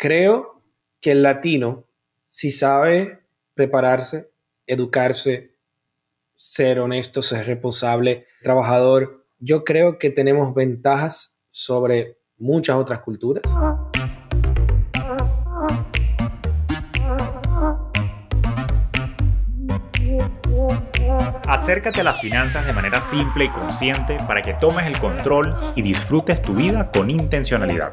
Creo que el latino, si sabe prepararse, educarse, ser honesto, ser responsable, trabajador, yo creo que tenemos ventajas sobre muchas otras culturas. Acércate a las finanzas de manera simple y consciente para que tomes el control y disfrutes tu vida con intencionalidad.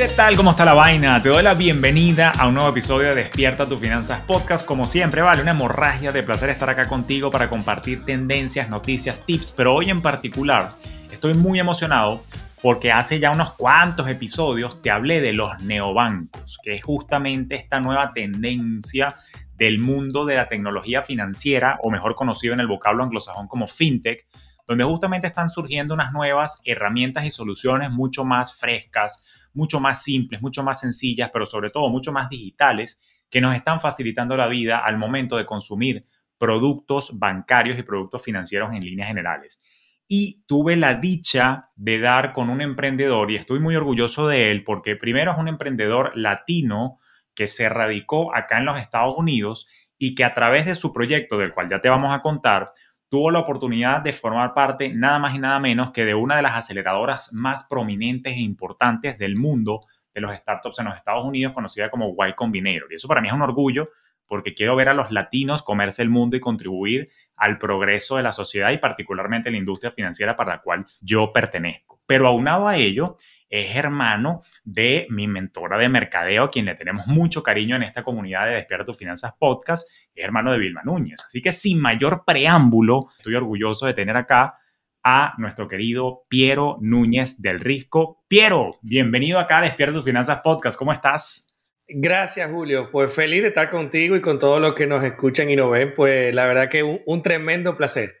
¿Qué tal? ¿Cómo está la vaina? Te doy la bienvenida a un nuevo episodio de Despierta tus Finanzas Podcast. Como siempre, vale, una hemorragia de placer estar acá contigo para compartir tendencias, noticias, tips, pero hoy en particular estoy muy emocionado porque hace ya unos cuantos episodios te hablé de los neobancos, que es justamente esta nueva tendencia del mundo de la tecnología financiera, o mejor conocido en el vocablo anglosajón como fintech, donde justamente están surgiendo unas nuevas herramientas y soluciones mucho más frescas, mucho más simples, mucho más sencillas, pero sobre todo mucho más digitales, que nos están facilitando la vida al momento de consumir productos bancarios y productos financieros en líneas generales. Y tuve la dicha de dar con un emprendedor y estoy muy orgulloso de él porque primero es un emprendedor latino que se radicó acá en los Estados Unidos y que a través de su proyecto, del cual ya te vamos a contar, tuvo la oportunidad de formar parte nada más y nada menos que de una de las aceleradoras más prominentes e importantes del mundo de los startups en los Estados Unidos, conocida como Y Combinator. Y eso para mí es un orgullo porque quiero ver a los latinos comerse el mundo y contribuir al progreso de la sociedad y particularmente la industria financiera para la cual yo pertenezco. Pero aunado a ello, es hermano de mi mentora de mercadeo, a quien le tenemos mucho cariño en esta comunidad de Despierta tus Finanzas Podcast, es hermano de Vilma Núñez. Así que sin mayor preámbulo, estoy orgulloso de tener acá a nuestro querido Piero Núñez del Risco. Piero, bienvenido acá a Despierta tus Finanzas Podcast. ¿Cómo estás? Gracias, Julio. Pues feliz de estar contigo y con todos los que nos escuchan y nos ven. Pues la verdad que un, un tremendo placer.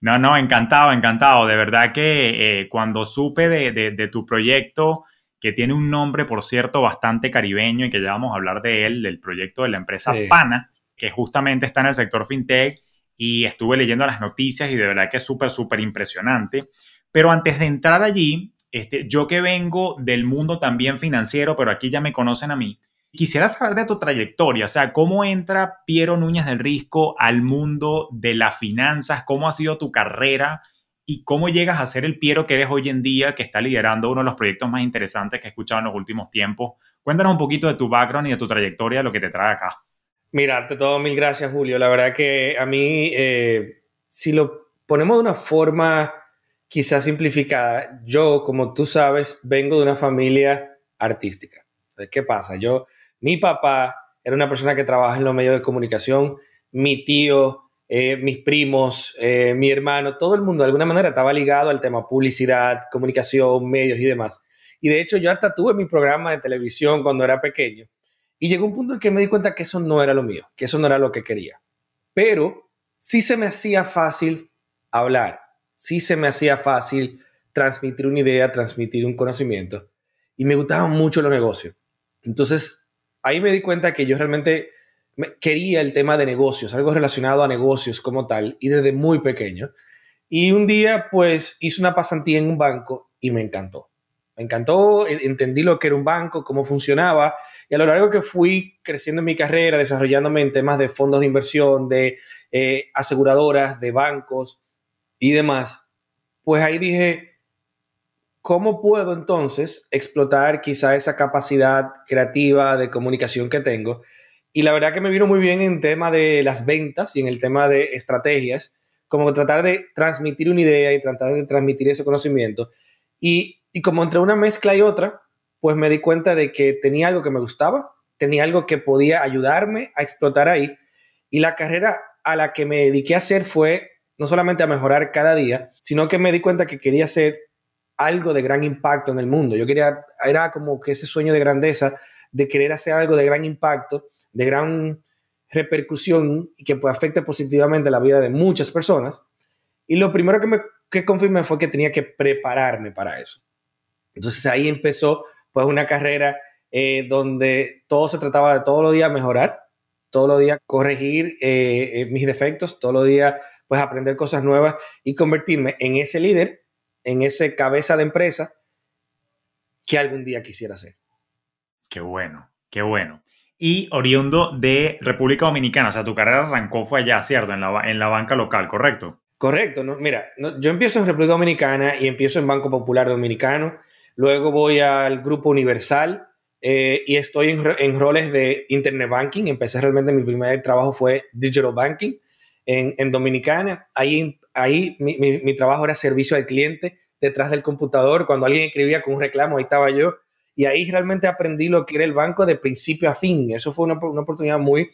No, no, encantado, encantado. De verdad que eh, cuando supe de, tu proyecto, que tiene un nombre, por cierto, bastante caribeño y que ya vamos a hablar de él, del proyecto de la empresa Pana, que justamente está en el sector fintech y estuve leyendo las noticias y de verdad que es súper, súper impresionante. Pero antes de entrar allí, este, yo que vengo del mundo también financiero, pero aquí ya me conocen a mí, Quisiera saber de tu trayectoria, o sea, cómo entra Piero Núñez del Risco al mundo de las finanzas, cómo ha sido tu carrera y cómo llegas a ser el Piero que eres hoy en día, que está liderando uno de los proyectos más interesantes que he escuchado en los últimos tiempos. Cuéntanos un poquito de tu background y de tu trayectoria, lo que te trae acá. Mira, ante todo, mil gracias, Julio. La verdad que a mí, eh, si lo ponemos de una forma quizás simplificada, yo, como tú sabes, vengo de una familia artística. ¿Qué pasa? Yo mi papá era una persona que trabaja en los medios de comunicación, mi tío, eh, mis primos, eh, mi hermano, todo el mundo de alguna manera estaba ligado al tema publicidad, comunicación, medios y demás. Y de hecho yo hasta tuve mi programa de televisión cuando era pequeño. Y llegó un punto en que me di cuenta que eso no era lo mío, que eso no era lo que quería. Pero sí se me hacía fácil hablar, sí se me hacía fácil transmitir una idea, transmitir un conocimiento. Y me gustaban mucho los negocios. Entonces ahí me di cuenta que yo realmente quería el tema de negocios, algo relacionado a negocios como tal, y desde muy pequeño. Y un día, pues, hice una pasantía en un banco y me encantó. Me encantó, entendí lo que era un banco, cómo funcionaba, y a lo largo que fui creciendo en mi carrera, desarrollándome en temas de fondos de inversión, de eh, aseguradoras, de bancos y demás, pues ahí dije, ¿cómo puedo entonces explotar quizá esa capacidad creativa de comunicación que tengo? Y la verdad que me vino muy bien en tema de las ventas y en el tema de estrategias, como tratar de transmitir una idea y tratar de transmitir ese conocimiento. Y, como entre una mezcla y otra, pues me di cuenta de que tenía algo que me gustaba, tenía algo que podía ayudarme a explotar ahí. Y la carrera a la que me dediqué a hacer fue no solamente a mejorar cada día, sino que me di cuenta que quería ser algo de gran impacto en el mundo. Yo quería, era como que ese sueño de grandeza de querer hacer algo de gran impacto, de gran repercusión y que pues, afecte positivamente la vida de muchas personas. Y lo primero que me que confirmé fue que tenía que prepararme para eso. Entonces ahí empezó pues una carrera eh, donde todo se trataba de todos los días mejorar, todos los días corregir eh, eh, mis defectos, todos los días pues aprender cosas nuevas y convertirme en ese líder, en ese cabeza de empresa que algún día quisiera ser. Qué bueno, qué bueno. Y oriundo de República Dominicana, o sea, tu carrera arrancó fue allá, ¿cierto? En la, en la banca local, ¿correcto? Correcto, ¿no? mira, yo empiezo en República Dominicana y empiezo en Banco Popular Dominicano, luego voy al Grupo Universal eh, y estoy en, roles de Internet Banking, empecé realmente, mi primer trabajo fue Digital Banking en, Dominicana, ahí, ahí mi, trabajo era servicio al cliente detrás del computador, cuando alguien escribía con un reclamo, ahí estaba yo, y ahí realmente aprendí lo que era el banco de principio a fin, eso fue una, una oportunidad muy,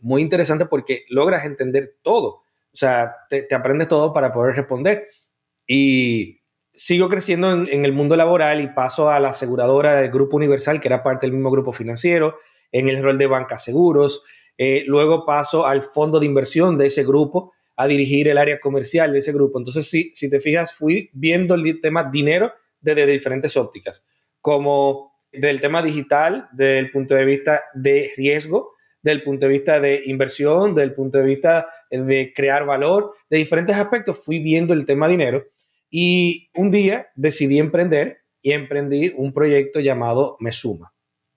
muy interesante porque logras entender todo o sea, te, aprendes todo para poder responder. Y sigo creciendo en, el mundo laboral y paso a la aseguradora del Grupo Universal, que era parte del mismo grupo financiero, en el rol de banca seguros. Eh, luego paso al fondo de inversión de ese grupo a dirigir el área comercial de ese grupo. Entonces, si, si te fijas, fui viendo el tema dinero desde diferentes ópticas, como del tema digital, desde el punto de vista de riesgo, del punto de vista de inversión, del punto de vista de crear valor, de diferentes aspectos, fui viendo el tema dinero y un día decidí emprender y emprendí un proyecto llamado Mesuma.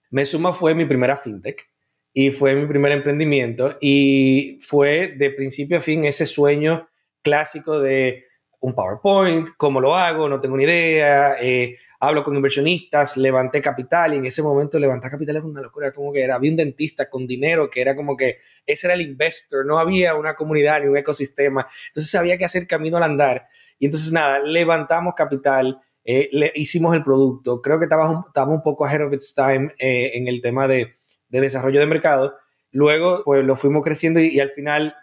Mesuma fue mi primera fintech y fue mi primer emprendimiento y fue de principio a fin ese sueño clásico de un PowerPoint, cómo lo hago, no tengo ni idea, eh, hablo con inversionistas, levanté capital y en ese momento levantar capital era una locura, como que era, había un dentista con dinero que era como que ese era el investor, no había una comunidad ni un ecosistema, entonces había que hacer camino al andar y entonces nada, levantamos capital, eh, le, hicimos el producto, creo que estábamos, un poco ahead of its time eh, en el tema de, desarrollo de mercado, luego pues lo fuimos creciendo y al final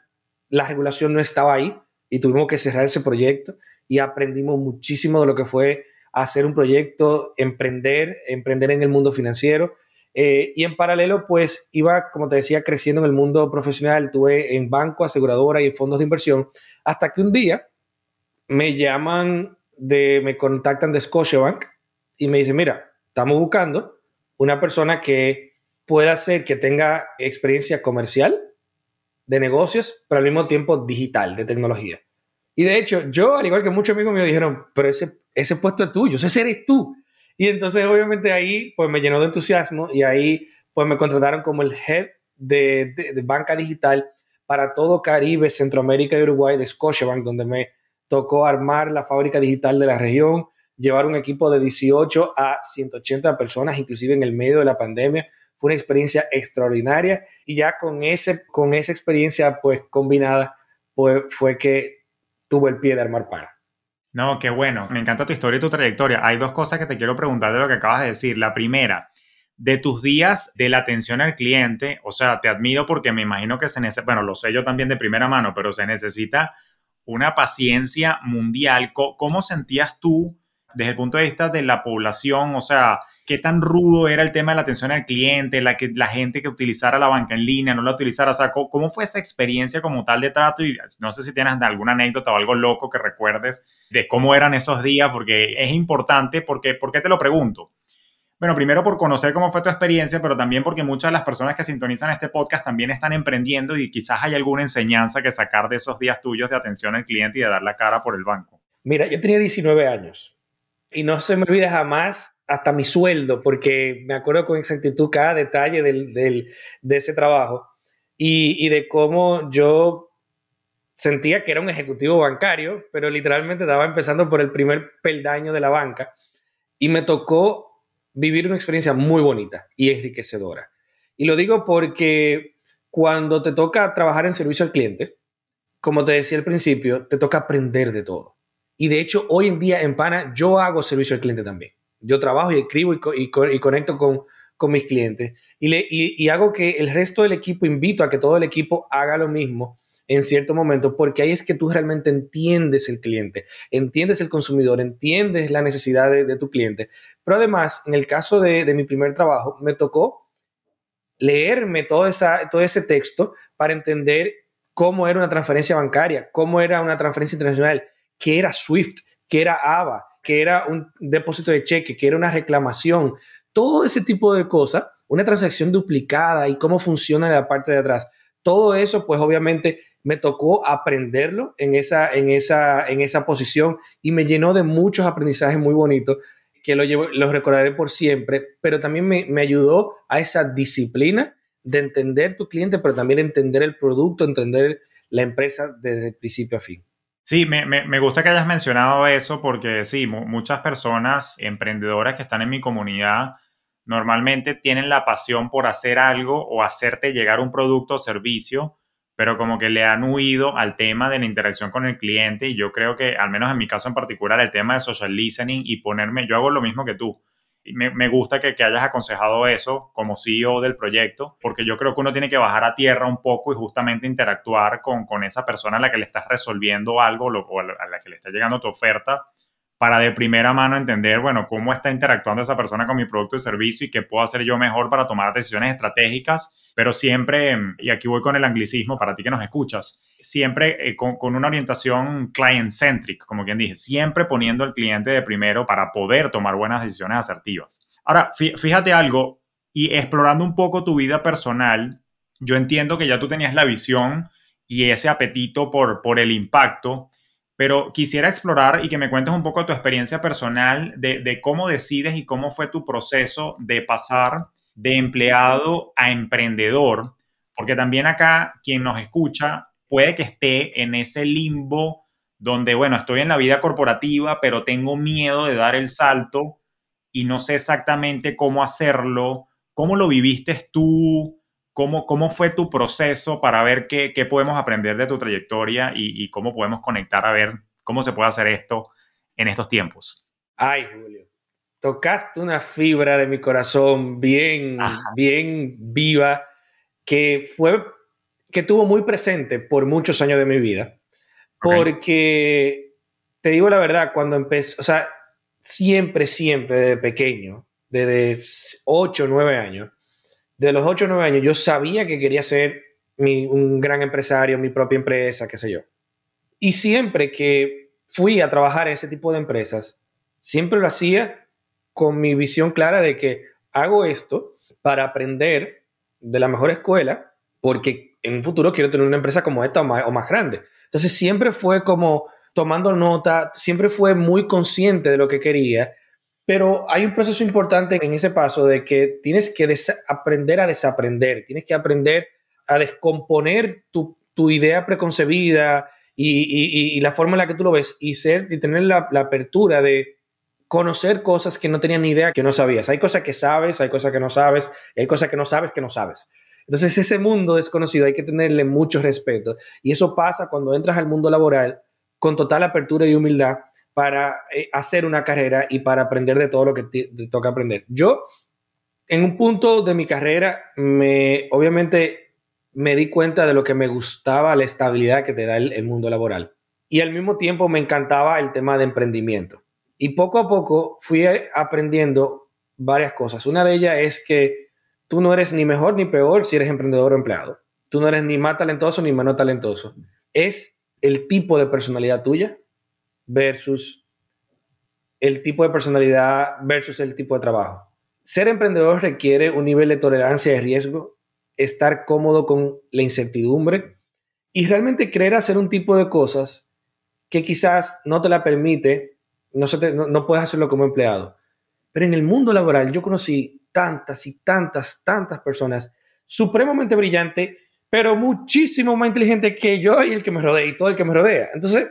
la regulación no estaba ahí y tuvimos que cerrar ese proyecto y aprendimos muchísimo de lo que fue hacer un proyecto, emprender, emprender en el mundo financiero. Eh, y en paralelo, pues iba, como te decía, creciendo en el mundo profesional. Tuve en banco, aseguradora y fondos de inversión, hasta que un día me llaman, de, me contactan de Scotiabank y me dicen, mira, estamos buscando una persona que pueda ser, que tenga experiencia comercial, de negocios, pero al mismo tiempo digital, de tecnología. Y de hecho, yo, al igual que muchos amigos míos, dijeron, pero ese, ese puesto es tuyo, ese eres tú. Y entonces, obviamente, ahí pues me llenó de entusiasmo y ahí pues me contrataron como el head de, de, banca digital para todo Caribe, Centroamérica y Uruguay de Scotiabank, donde me tocó armar la fábrica digital de la región, llevar un equipo de 18 a 180 personas, inclusive en el medio de la pandemia. Fue una experiencia extraordinaria y ya con, ese, con esa experiencia pues combinada, pues fue que tuvo el pie de armar para. No, qué bueno. Me encanta tu historia y tu trayectoria. Hay dos cosas que te quiero preguntar de lo que acabas de decir. La primera, de tus días de la atención al cliente, o sea, te admiro porque me imagino que se necesita, bueno, lo sé yo también de primera mano, pero se necesita una paciencia mundial. ¿Cómo sentías tú desde el punto de vista de la población? O sea, qué tan rudo era el tema de la atención al cliente, la, que, la gente que utilizara la banca en línea, no la utilizara, o sea, ¿cómo, fue esa experiencia como tal de trato? Y no sé si tienes alguna anécdota o algo loco que recuerdes de cómo eran esos días, porque es importante, porque, ¿por qué te lo pregunto? Bueno, primero por conocer cómo fue tu experiencia, pero también porque muchas de las personas que sintonizan este podcast también están emprendiendo y quizás hay alguna enseñanza que sacar de esos días tuyos de atención al cliente y de dar la cara por el banco. Mira, yo tenía 19 años y no se me olvide jamás hasta mi sueldo, porque me acuerdo con exactitud cada detalle del, del, de ese trabajo y, y, de cómo yo sentía que era un ejecutivo bancario, pero literalmente estaba empezando por el primer peldaño de la banca y me tocó vivir una experiencia muy bonita y enriquecedora. Y lo digo porque cuando te toca trabajar en servicio al cliente, como te decía al principio, te toca aprender de todo. Y de hecho, hoy en día en Pana yo hago servicio al cliente también yo trabajo y escribo y, conecto con, mis clientes. Y, hago que el resto del equipo, invito a que todo el equipo haga lo mismo en cierto momento, porque ahí es que tú realmente entiendes el cliente, entiendes el consumidor, entiendes la necesidad de, tu cliente. Pero además, en el caso de, mi primer trabajo, me tocó leerme todo, todo ese texto para entender cómo era una transferencia bancaria, cómo era una transferencia internacional, qué era SWIFT, qué era ABA, qué era un depósito de cheque, qué era una reclamación, todo ese tipo de cosas, una transacción duplicada y cómo funciona la parte de atrás. Todo eso, pues obviamente me tocó aprenderlo en esa, en esa, en esa posición y me llenó de muchos aprendizajes muy bonitos que los recordaré por siempre, pero también me ayudó a esa disciplina de entender tu cliente, pero también entender el producto, entender la empresa desde principio a fin. Sí, me, me, gusta que hayas mencionado eso porque sí, muchas personas emprendedoras que están en mi comunidad normalmente tienen la pasión por hacer algo o hacerte llegar un producto o servicio, pero como que le han huido al tema de la interacción con el cliente y yo creo que, al menos en mi caso en particular, el tema de social listening y ponerme, yo hago lo mismo que tú. Me, gusta que, hayas aconsejado eso como CEO del proyecto, porque yo creo que uno tiene que bajar a tierra un poco y justamente interactuar con, con esa persona a la que le estás resolviendo algo o a la que le está llegando tu oferta para de primera mano entender, bueno, cómo está interactuando esa persona con mi producto y servicio y qué puedo hacer yo mejor para tomar decisiones estratégicas, pero siempre, y aquí voy con el anglicismo para ti que nos escuchas, siempre eh, con, con, una orientación client-centric, como quien dije, siempre poniendo al cliente de primero para poder tomar buenas decisiones asertivas. Ahora, fíjate algo, y explorando un poco tu vida personal, yo entiendo que ya tú tenías la visión y ese apetito por, por el impacto, pero quisiera explorar y que me cuentes un poco tu experiencia personal de, cómo decides y cómo fue tu proceso de pasar de empleado a emprendedor, porque también acá quien nos escucha puede que esté en ese limbo donde, bueno, estoy en la vida corporativa, pero tengo miedo de dar el salto y no sé exactamente cómo hacerlo. ¿Cómo lo viviste tú? ¿Cómo, cómo fue tu proceso para ver qué, qué podemos aprender de tu trayectoria y, y, cómo podemos conectar a ver cómo se puede hacer esto en estos tiempos? Ay, Julio, tocaste una fibra de mi corazón bien, bien viva que fue, que tuvo muy presente por muchos años de mi vida. Okay. Porque, te digo la verdad, cuando empecé, o sea, siempre, siempre desde pequeño, desde 8 o 9 años, de los 8 o 9 años, yo sabía que quería ser un gran empresario, mi propia empresa, qué sé yo. Y siempre que fui a trabajar en ese tipo de empresas, siempre lo hacía con mi visión clara de que hago esto para aprender de la mejor escuela, porque en un futuro quiero tener una empresa como esta o más, o más grande. Entonces siempre fue como tomando nota, siempre fue muy consciente de lo que quería pero hay un proceso importante en ese paso de que tienes que aprender a desaprender, tienes que aprender a descomponer tu, idea preconcebida y, la forma en la que tú lo ves y, ser, y tener la, apertura de conocer cosas que no tenías ni idea que no sabías. Hay cosas que sabes, hay cosas que no sabes, hay cosas que no sabes que no sabes. Entonces ese mundo desconocido hay que tenerle mucho respeto y eso pasa cuando entras al mundo laboral con total apertura y humildad para eh, hacer una carrera y para aprender de todo lo que te, toca aprender. Yo, en un punto de mi carrera, me, obviamente me di cuenta de lo que me gustaba, la estabilidad que te da el, el mundo laboral. Y al mismo tiempo me encantaba el tema de emprendimiento. Y poco a poco fui aprendiendo varias cosas. Una de ellas es que tú no eres ni mejor ni peor si eres emprendedor o empleado. Tú no eres ni más talentoso ni menos talentoso. Es el tipo de personalidad tuya versus el tipo de personalidad versus el tipo de trabajo. Ser emprendedor requiere un nivel de tolerancia y riesgo, estar cómodo con la incertidumbre y realmente querer hacer un tipo de cosas que quizás no te la permite, no, se puedes hacerlo como empleado. Pero en el mundo laboral yo conocí tantas y tantas, tantas personas supremamente brillantes, pero muchísimo más inteligentes que yo y el que me rodea y todo el que me rodea. Entonces,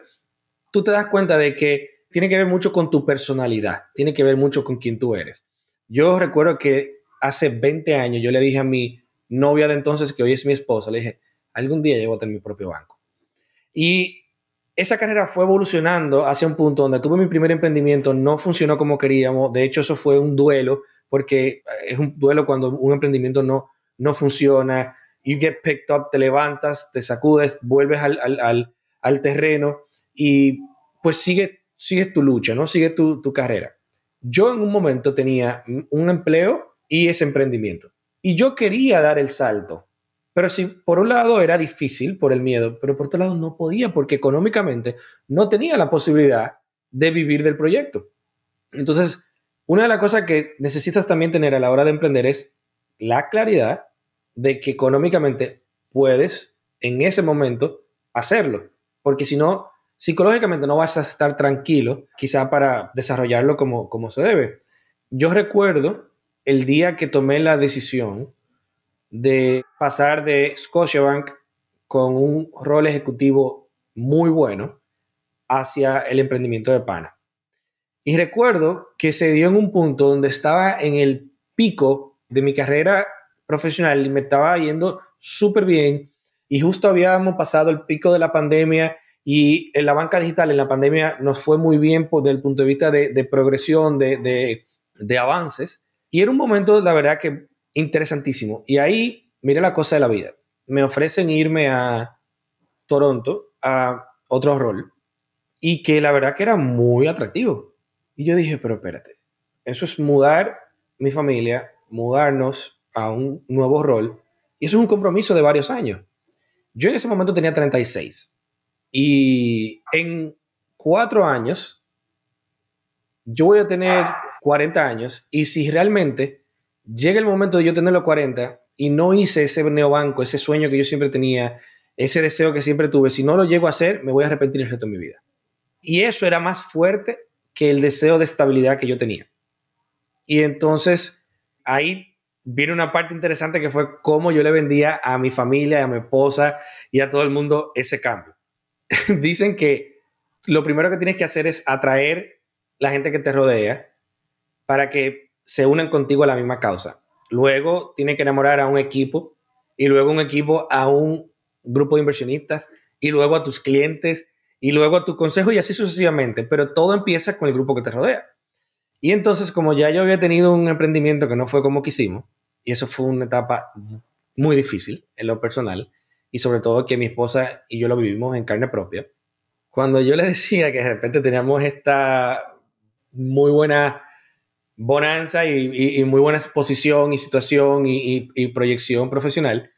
tú te das cuenta de que tiene que ver mucho con tu personalidad, tiene que ver mucho con quién tú eres. Yo recuerdo que hace 20 años yo le dije a mi novia de entonces, que hoy es mi esposa, le dije, algún día yo voy a tener mi propio banco. Y esa carrera fue evolucionando hacia un punto donde tuve mi primer emprendimiento, no funcionó como queríamos, de hecho eso fue un duelo, porque es un duelo cuando un emprendimiento no, no funciona, you get picked up, te levantas, te sacudes, vuelves al, al, al terreno y pues sigue, sigue tu lucha, ¿no? Sigue tu, tu carrera. Yo en un momento tenía un empleo y ese emprendimiento. Y yo quería dar el salto. Pero si por un lado era difícil por el miedo, pero por otro lado no podía porque económicamente no tenía la posibilidad de vivir del proyecto. Entonces, una de las cosas que necesitas también tener a la hora de emprender es la claridad de que económicamente puedes en ese momento hacerlo. Porque si no, psicológicamente no vas a estar tranquilo, quizá para desarrollarlo como, como se debe. Yo recuerdo el día que tomé la decisión de pasar de Scotiabank con un rol ejecutivo muy bueno hacia el emprendimiento de pana. Y recuerdo que se dio en un punto donde estaba en el pico de mi carrera profesional y me estaba yendo súper bien y justo habíamos pasado el pico de la pandemia y en la banca digital en la pandemia nos fue muy bien desde el punto de vista de, progresión, de, de avances. Y era un momento, la verdad, que interesantísimo. Y ahí, mira la cosa de la vida. Me ofrecen irme a Toronto a otro rol y que la verdad que era muy atractivo. Y yo dije, pero espérate, eso es mudar mi familia, mudarnos a un nuevo rol y eso es un compromiso de varios años. Yo en ese momento tenía 36 y en cuatro años yo voy a tener 40 años y si realmente llega el momento de yo tener los 40 y no hice ese neobanco, ese sueño que yo siempre tenía, ese deseo que siempre tuve, si no lo llego a hacer, me voy a arrepentir el resto de mi vida. Y eso era más fuerte que el deseo de estabilidad que yo tenía. Y entonces ahí viene una parte interesante que fue cómo yo le vendía a mi familia, a mi esposa y a todo el mundo ese cambio. Dicen que lo primero que tienes que hacer es atraer la gente que te rodea para que se unen contigo a la misma causa. Luego tiene que enamorar a un equipo y luego un equipo a un grupo de inversionistas y luego a tus clientes y luego a tu consejo y así sucesivamente. Pero todo empieza con el grupo que te rodea. Y entonces, como ya yo había tenido un emprendimiento que no fue como quisimos, y eso fue una etapa muy difícil en lo personal, y sobre todo que mi esposa y yo lo vivimos en carne propia, cuando yo le decía que de repente teníamos esta muy buena bonanza y, muy buena exposición y situación y, proyección profesional,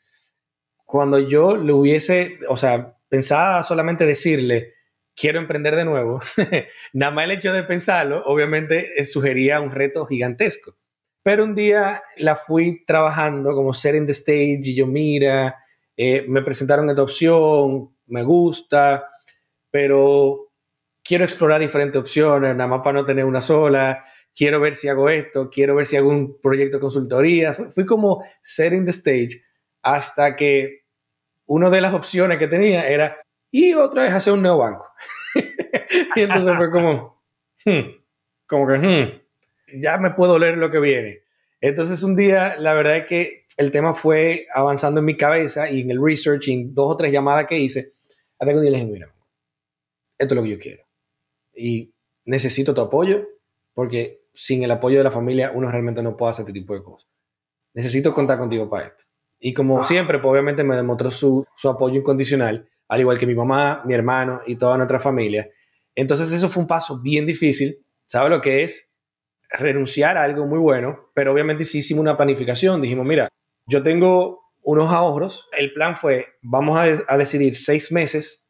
cuando yo le hubiese, o sea, pensaba solamente decirle, quiero emprender de nuevo, nada más el hecho de pensarlo, obviamente, sugería un reto gigantesco. Pero un día la fui trabajando como ser in the stage y yo, mira, eh, me presentaron esta opción, me gusta, pero quiero explorar diferentes opciones, nada más para no tener una sola quiero ver si hago esto, quiero ver si hago un proyecto de consultoría. Fui como setting the stage hasta que una de las opciones que tenía era, y otra vez hacer un nuevo banco. y entonces fue como, hmm", como que, hmm, ya me puedo leer lo que viene. Entonces un día, la verdad es que el tema fue avanzando en mi cabeza y en el research, en dos o tres llamadas que hice, hasta que un día dije, mira, esto es lo que yo quiero. Y necesito tu apoyo porque sin el apoyo de la familia uno realmente no puede hacer este tipo de cosas. Necesito contar contigo para esto. Y como siempre, pues, obviamente me demostró su, apoyo incondicional, al igual que mi mamá, mi hermano y toda nuestra familia. Entonces eso fue un paso bien difícil. ¿Sabe lo que es? Renunciar a algo muy bueno, pero obviamente sí hicimos una planificación. Dijimos, mira, yo tengo unos ahorros. El plan fue, vamos a, decidir seis meses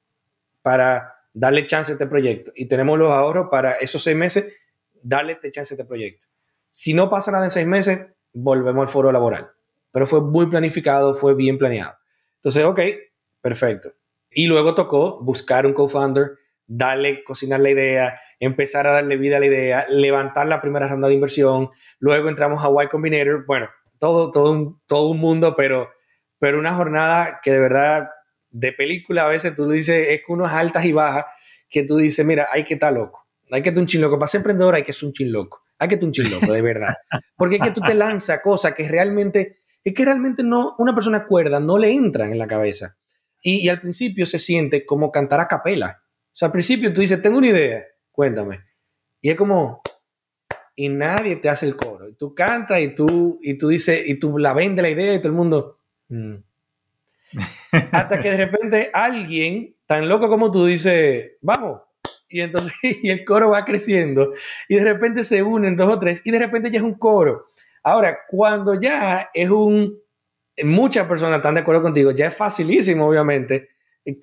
para darle chance a este proyecto. Y tenemos los ahorros para esos seis meses darle este chance a este proyecto. Si no pasa nada en seis meses, volvemos al foro laboral. Pero fue muy planificado, fue bien planeado. Entonces, ok, perfecto. Y luego tocó buscar un co-founder, darle, cocinar la idea, empezar a darle vida a la idea, levantar la primera ronda de inversión. Luego entramos a Y Combinator. Bueno, todo, todo, un, todo un mundo, pero, pero una jornada que de verdad, de película, a veces tú dices, es que uno es altas y bajas, que tú dices, mira, hay que estar loco hay que ser un chinloco. Para ser emprendedor hay que ser un chinloco. Hay que ser un chinloco, de verdad. Porque es que tú te lanzas cosas que realmente, es que realmente no, una persona cuerda no le entran en la cabeza. Y, al principio se siente como cantar a capela. O sea, al principio tú dices, tengo una idea, cuéntame. Y es como, y nadie te hace el coro. Y tú cantas y tú, y tú dices, y tú la vendes la idea y todo el mundo. Mm". Hasta que de repente alguien tan loco como tú dice, vamos, y entonces y el coro va creciendo y de repente se unen dos o tres y de repente ya es un coro. Ahora, cuando ya es un, muchas personas están de acuerdo contigo, ya es facilísimo, obviamente,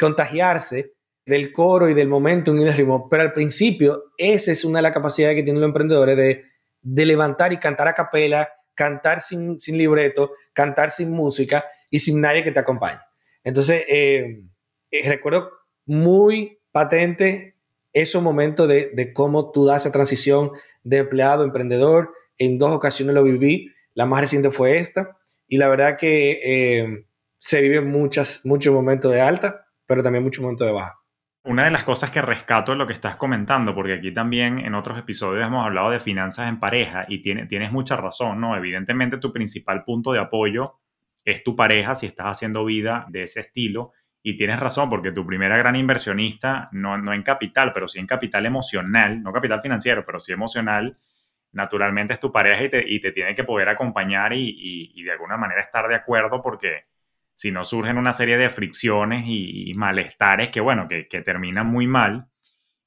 contagiarse del coro y del momento y del ritmo, pero al principio esa es una de las capacidades que tienen los emprendedores de, de levantar y cantar a capela, cantar sin, sin, libreto, cantar sin música y sin nadie que te acompañe. Entonces, eh, eh, recuerdo muy patente esos momentos de, de, cómo tú das esa transición de empleado a emprendedor. En dos ocasiones lo viví, la más reciente fue esta, y la verdad que eh, se viven muchos momentos de alta, pero también muchos momentos de baja. Una de las cosas que rescato es lo que estás comentando, porque aquí también en otros episodios hemos hablado de finanzas en pareja y tiene, tienes mucha razón, ¿no? Evidentemente tu principal punto de apoyo es tu pareja si estás haciendo vida de ese estilo y tienes razón, porque tu primera gran inversionista, no, no en capital, pero sí en capital emocional, no capital financiero, pero sí emocional, naturalmente es tu pareja y te, y te tiene que poder acompañar y, y, y de alguna manera estar de acuerdo porque si no surgen una serie de fricciones y, malestares que, bueno, que, terminan muy mal.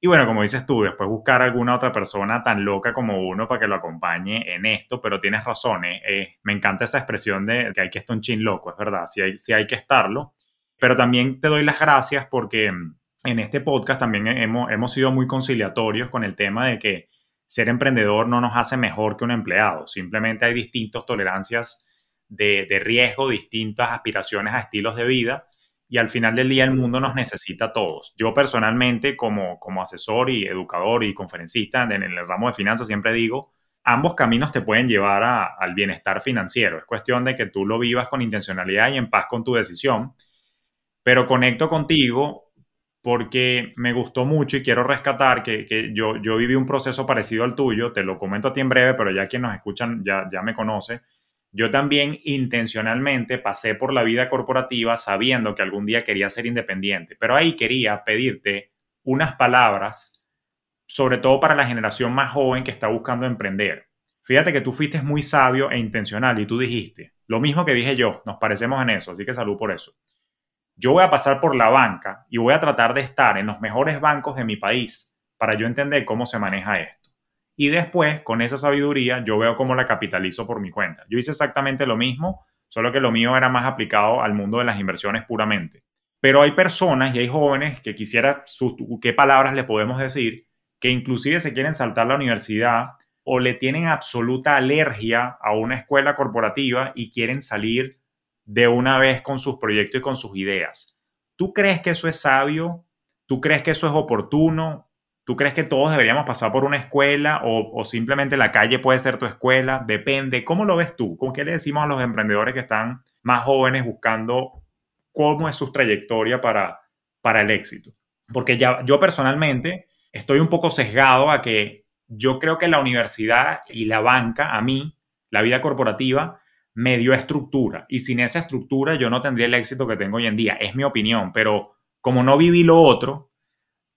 Y bueno, como dices tú, después buscar alguna otra persona tan loca como uno para que lo acompañe en esto, pero tienes razón, eh, eh, me encanta esa expresión de que hay que estar un chin loco, es verdad, sí hay, hay que estarlo, pero también te doy las gracias porque en este podcast también hemos, hemos sido muy conciliatorios con el tema de que ser emprendedor no nos hace mejor que un empleado, simplemente hay distintas tolerancias de, riesgo, distintas aspiraciones a estilos de vida y al final del día el mundo nos necesita a todos. Yo personalmente como, como asesor y educador y conferencista en el ramo de finanzas siempre digo, ambos caminos te pueden llevar al bienestar financiero. Es cuestión de que tú lo vivas con intencionalidad y en paz con tu decisión. Pero conecto contigo porque me gustó mucho y quiero rescatar que, yo, yo viví un proceso parecido al tuyo. Te lo comento a ti en breve, pero ya quien nos escuchan ya, ya me conoce yo también intencionalmente pasé por la vida corporativa sabiendo que algún día quería ser independiente, pero ahí quería pedirte unas palabras, sobre todo para la generación más joven que está buscando emprender. Fíjate que tú fuiste muy sabio e intencional y tú dijiste, lo mismo que dije yo, nos parecemos en eso, así que salud por eso. Yo voy a pasar por la banca y voy a tratar de estar en los mejores bancos de mi país para yo entender cómo se maneja esto y después con esa sabiduría yo veo cómo la capitalizo por mi cuenta. Yo hice exactamente lo mismo, solo que lo mío era más aplicado al mundo de las inversiones puramente. Pero hay personas y hay jóvenes que quisiera, qué palabras le podemos decir, que inclusive se quieren saltar la universidad o le tienen absoluta alergia a una escuela corporativa y quieren salir de una vez con sus proyectos y con sus ideas. ¿Tú crees que eso es sabio? ¿Tú crees que eso es oportuno? ¿Tú crees que todos deberíamos pasar por una escuela o, simplemente la calle puede ser tu escuela? Depende. ¿Cómo lo ves tú? ¿Con qué le decimos a los emprendedores que están más jóvenes buscando cómo es su trayectoria para, para el éxito? Porque ya, yo personalmente estoy un poco sesgado a que yo creo que la universidad y la banca, a mí, la vida corporativa, me dio estructura. Y sin esa estructura yo no tendría el éxito que tengo hoy en día. Es mi opinión, pero como no viví lo otro,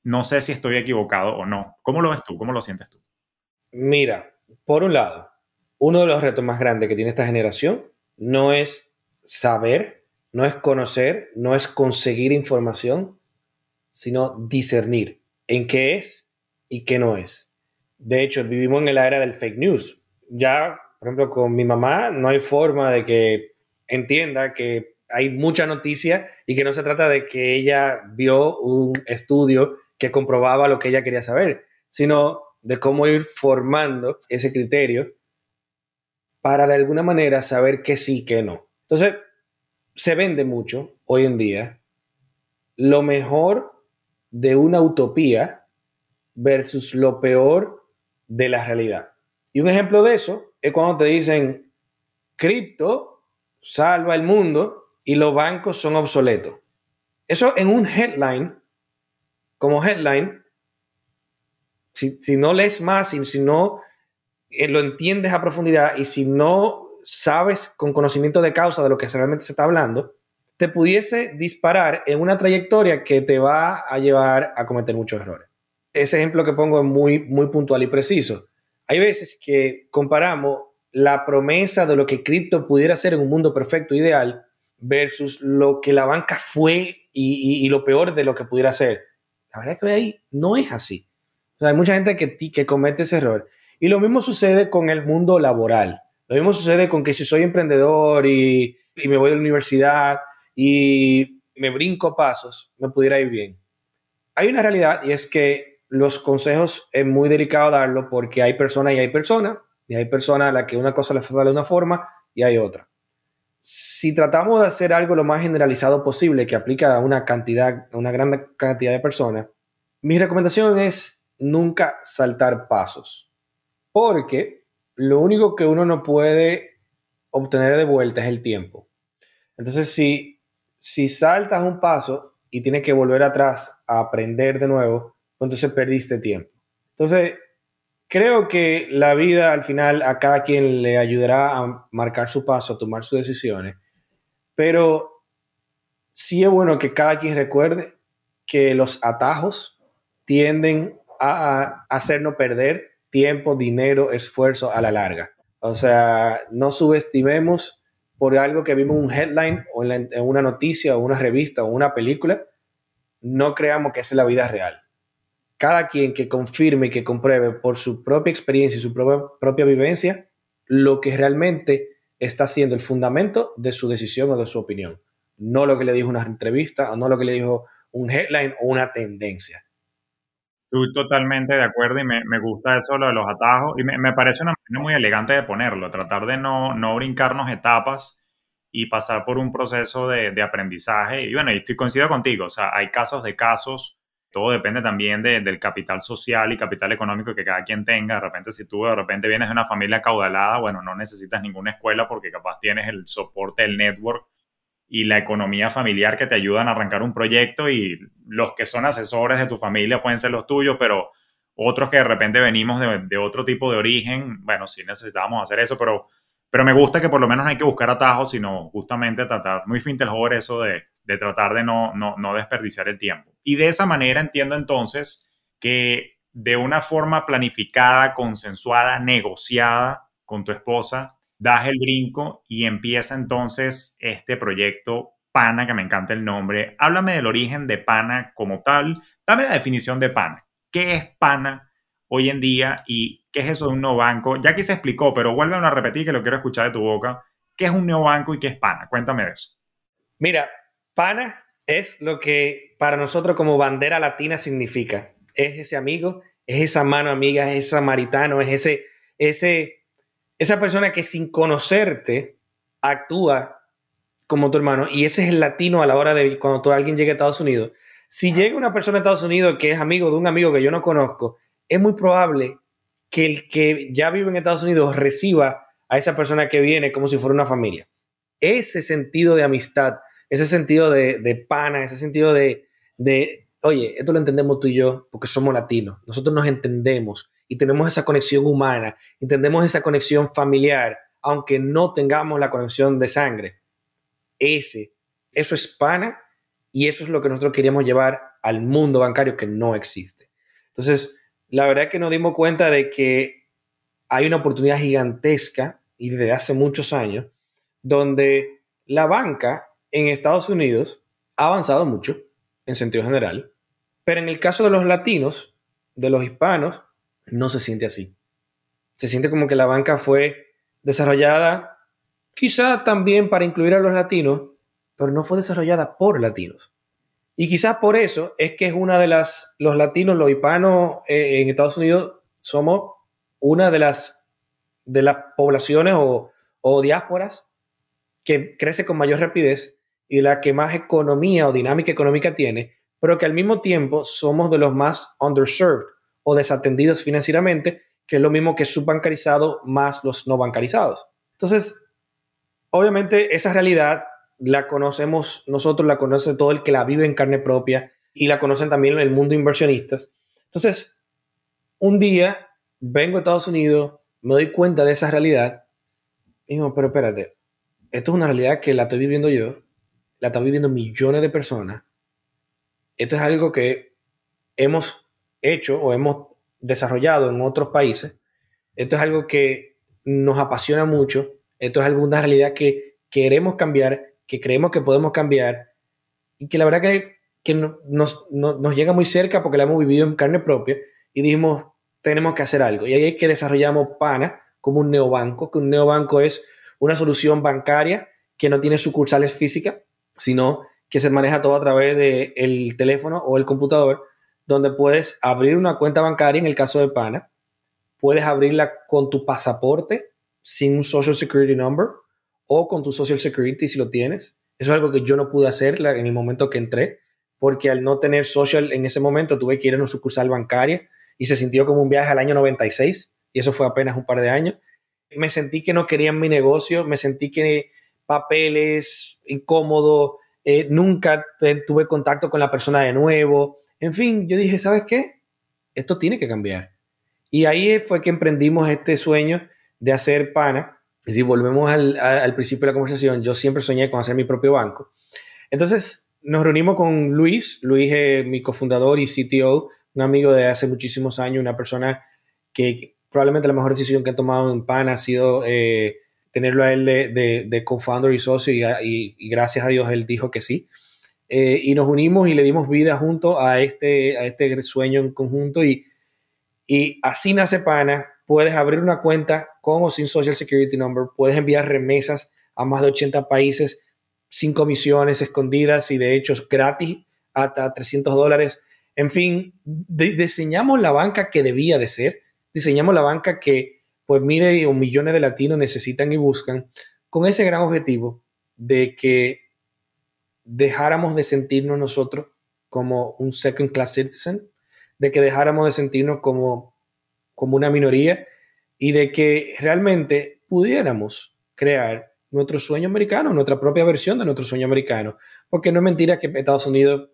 no sé si estoy equivocado o no. ¿Cómo lo ves tú? ¿Cómo lo sientes tú? Mira, por un lado, uno de los retos más grandes que tiene esta generación no es saber, no es conocer, no es conseguir información, sino discernir en qué es y qué no es. De hecho, vivimos en la era del fake news. Ya, por ejemplo, con mi mamá no hay forma de que entienda que hay mucha noticia y que no se trata de que ella vio un estudio que comprobaba lo que ella quería saber, sino de cómo ir formando ese criterio para de alguna manera saber que sí, que no. Entonces, se vende mucho hoy en día lo mejor de una utopía versus lo peor de la realidad. Y un ejemplo de eso es cuando te dicen, cripto salva el mundo y los bancos son obsoletos. Eso en un headline como headline, si, no lees más, si, si no eh, lo entiendes a profundidad y si no sabes con conocimiento de causa de lo que realmente se está hablando, te pudiese disparar en una trayectoria que te va a llevar a cometer muchos errores. Ese ejemplo que pongo es muy, muy puntual y preciso. Hay veces que comparamos la promesa de lo que cripto pudiera ser en un mundo perfecto, ideal, versus lo que la banca fue y lo peor de lo que pudiera ser. La verdad que ahí no es así. hay mucha gente que, que comete ese error. Y lo mismo sucede con el mundo laboral. Lo mismo sucede con que si soy emprendedor y, y me voy a la universidad y me brinco pasos, me pudiera ir bien. Hay una realidad y es que los consejos es muy delicado darlo porque hay personas y hay personas, y hay personas a las que una cosa le sale de una forma y hay otra. Si tratamos de hacer algo lo más generalizado posible que aplica a una cantidad, a una gran cantidad de personas, mi recomendación es nunca saltar pasos, porque lo único que uno no puede obtener de vuelta es el tiempo. Entonces, si, si saltas un paso y tienes que volver atrás a aprender de nuevo, entonces perdiste tiempo. Entonces, creo que la vida al final a cada quien le ayudará a marcar su paso, a tomar sus decisiones, pero sí es bueno que cada quien recuerde que los atajos tienden a, hacernos perder tiempo, dinero, esfuerzo a la larga. O sea, no subestimemos por algo que vimos un headline o en, en, una noticia o una revista o una película, no creamos que esa es la vida real cada quien que confirme y que compruebe por su propia experiencia y su propia, propia vivencia lo que realmente está siendo el fundamento de su decisión o de su opinión. No lo que le dijo una entrevista o no lo que le dijo un headline o una tendencia. Estoy totalmente de acuerdo y me, me gusta eso, lo de los atajos, y me, me, parece una manera muy elegante de ponerlo, tratar de no, no brincarnos etapas y pasar por un proceso de, de aprendizaje. Y bueno, y estoy coincido contigo, o sea, hay casos de casos todo depende también del capital social y capital económico que cada quien tenga. De repente, si tú de repente vienes de una familia caudalada, bueno, no necesitas ninguna escuela porque capaz tienes el soporte del network y la economía familiar que te ayudan a arrancar un proyecto y los que son asesores de tu familia pueden ser los tuyos, pero otros que de repente venimos de, otro tipo de origen, bueno, sí necesitábamos hacer eso, pero pero me gusta que por lo menos no hay que buscar atajos, sino justamente tratar, muy fintelhor eso de, de tratar de no, no, no desperdiciar el tiempo. Y de esa manera entiendo entonces que de una forma planificada, consensuada, negociada con tu esposa, das el brinco y empieza entonces este proyecto PANA, que me encanta el nombre. Háblame del origen de PANA como tal. Dame la definición de PANA. ¿Qué es PANA hoy en día y ¿Qué es eso de un neobanco? Ya aquí se explicó, pero vuelven a repetir que lo quiero escuchar de tu boca. ¿Qué es un neobanco y qué es PANA? Cuéntame de eso. Mira, PANA es lo que para nosotros como bandera latina significa. Es ese amigo, es esa mano amiga, es ese samaritano, es ese, ese, esa persona que sin conocerte actúa como tu hermano. Y ese es el latino a la hora de cuando alguien llegue a Estados Unidos. Si llega una persona a Estados Unidos que es amigo de un amigo que yo no conozco, es muy probable que el que ya vive en Estados Unidos reciba a esa persona que viene como si fuera una familia. Ese sentido de amistad, ese sentido de, de pana, ese sentido de, de, oye, esto lo entendemos tú y yo porque somos latinos, nosotros nos entendemos y tenemos esa conexión humana, entendemos esa conexión familiar, aunque no tengamos la conexión de sangre. Ese, eso es pana y eso es lo que nosotros queríamos llevar al mundo bancario que no existe. Entonces, la verdad es que nos dimos cuenta de que hay una oportunidad gigantesca y desde hace muchos años donde la banca en Estados Unidos ha avanzado mucho en sentido general, pero en el caso de los latinos, de los hispanos, no se siente así. Se siente como que la banca fue desarrollada quizá también para incluir a los latinos, pero no fue desarrollada por latinos. Y quizás por eso es que es una de las, los latinos, los hispanos eh, en Estados Unidos, somos una de las, de las poblaciones o, o diásporas que crece con mayor rapidez y la que más economía o dinámica económica tiene, pero que al mismo tiempo somos de los más underserved o desatendidos financieramente, que es lo mismo que subbancarizado más los no bancarizados. Entonces, obviamente esa realidad la conocemos nosotros, la conoce todo el que la vive en carne propia y la conocen también en el mundo inversionistas. Entonces, un día vengo a Estados Unidos, me doy cuenta de esa realidad y digo, pero espérate, esto es una realidad que la estoy viviendo yo, la están viviendo millones de personas. Esto es algo que hemos hecho o hemos desarrollado en otros países. Esto es algo que nos apasiona mucho. Esto es alguna realidad que queremos cambiar que creemos que podemos cambiar y que la verdad que, que nos, nos, llega muy cerca porque la hemos vivido en carne propia y dijimos, tenemos que hacer algo. Y ahí es que desarrollamos PANA como un neobanco, que un neobanco es una solución bancaria que no tiene sucursales físicas, sino que se maneja todo a través del teléfono o el computador, donde puedes abrir una cuenta bancaria en el caso de PANA, puedes abrirla con tu pasaporte sin un Social Security Number o con tu Social Security si lo tienes. Eso es algo que yo no pude hacer en el momento que entré, porque al no tener social en ese momento tuve que ir a una sucursal bancaria y se sintió como un viaje al año 96 y eso fue apenas un par de años. Me sentí que no querían mi negocio, me sentí que papeles, incómodo, eh, nunca tuve contacto con la persona de nuevo. En fin, yo dije, ¿sabes qué? Esto tiene que cambiar. Y ahí fue que emprendimos este sueño de hacer pana. Y si volvemos al, principio de la conversación, yo siempre soñé con hacer mi propio banco. Entonces nos reunimos con Luis, Luis mi cofundador y CTO, un amigo de hace muchísimos años, una persona que probablemente la mejor decisión que he tomado en PAN ha sido eh, tenerlo a él de, de, co-founder y socio y, gracias a Dios él dijo que sí. Eh, y nos unimos y le dimos vida junto a este, a este sueño en conjunto y, y así nace Pana. Puedes abrir una cuenta con o sin Social Security Number, puedes enviar remesas a más de 80 países sin comisiones escondidas y de hecho gratis hasta 300 dólares. En fin, diseñamos la banca que debía de ser, diseñamos la banca que pues mire, millones de latinos necesitan y buscan, con ese gran objetivo de que dejáramos de sentirnos nosotros como un second class citizen, de que dejáramos de sentirnos como, como una minoría y de que realmente pudiéramos crear nuestro sueño americano, nuestra propia versión de nuestro sueño americano, porque no es mentira que Estados Unidos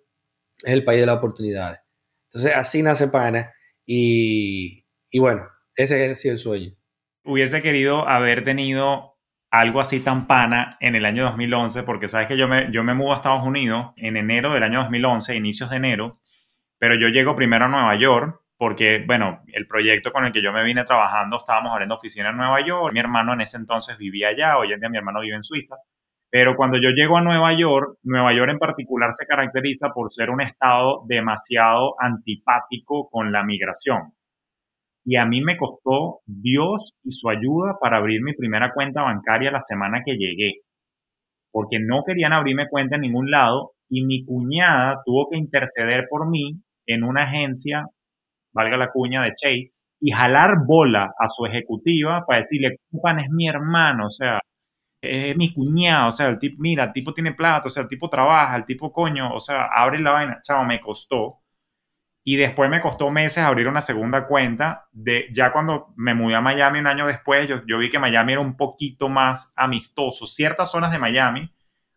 es el país de las oportunidades. Entonces, así nace Pana y, y bueno, ese es el sueño hubiese querido haber tenido algo así tan pana en el año 2011, porque sabes que yo me, yo me mudo a Estados Unidos en enero del año 2011, inicios de enero, pero yo llego primero a Nueva York, porque, bueno, el proyecto con el que yo me vine trabajando, estábamos abriendo oficina en Nueva York, mi hermano en ese entonces vivía allá, hoy en día mi hermano vive en Suiza, pero cuando yo llego a Nueva York, Nueva York en particular se caracteriza por ser un estado demasiado antipático con la migración y a mí me costó Dios y su ayuda para abrir mi primera cuenta bancaria la semana que llegué, porque no querían abrirme cuenta en ningún lado y mi cuñada tuvo que interceder por mí en una agencia, valga la cuña de Chase, y jalar bola a su ejecutiva para decirle, Pan es mi hermano, o sea, es mi cuñado, o sea, el tipo, mira, el tipo tiene plata, o sea, el tipo trabaja, el tipo coño, o sea, abre la vaina, chavo, me costó. Y después me costó meses abrir una segunda cuenta. De, ya cuando me mudé a Miami un año después, yo, yo vi que Miami era un poquito más amistoso. Ciertas zonas de Miami,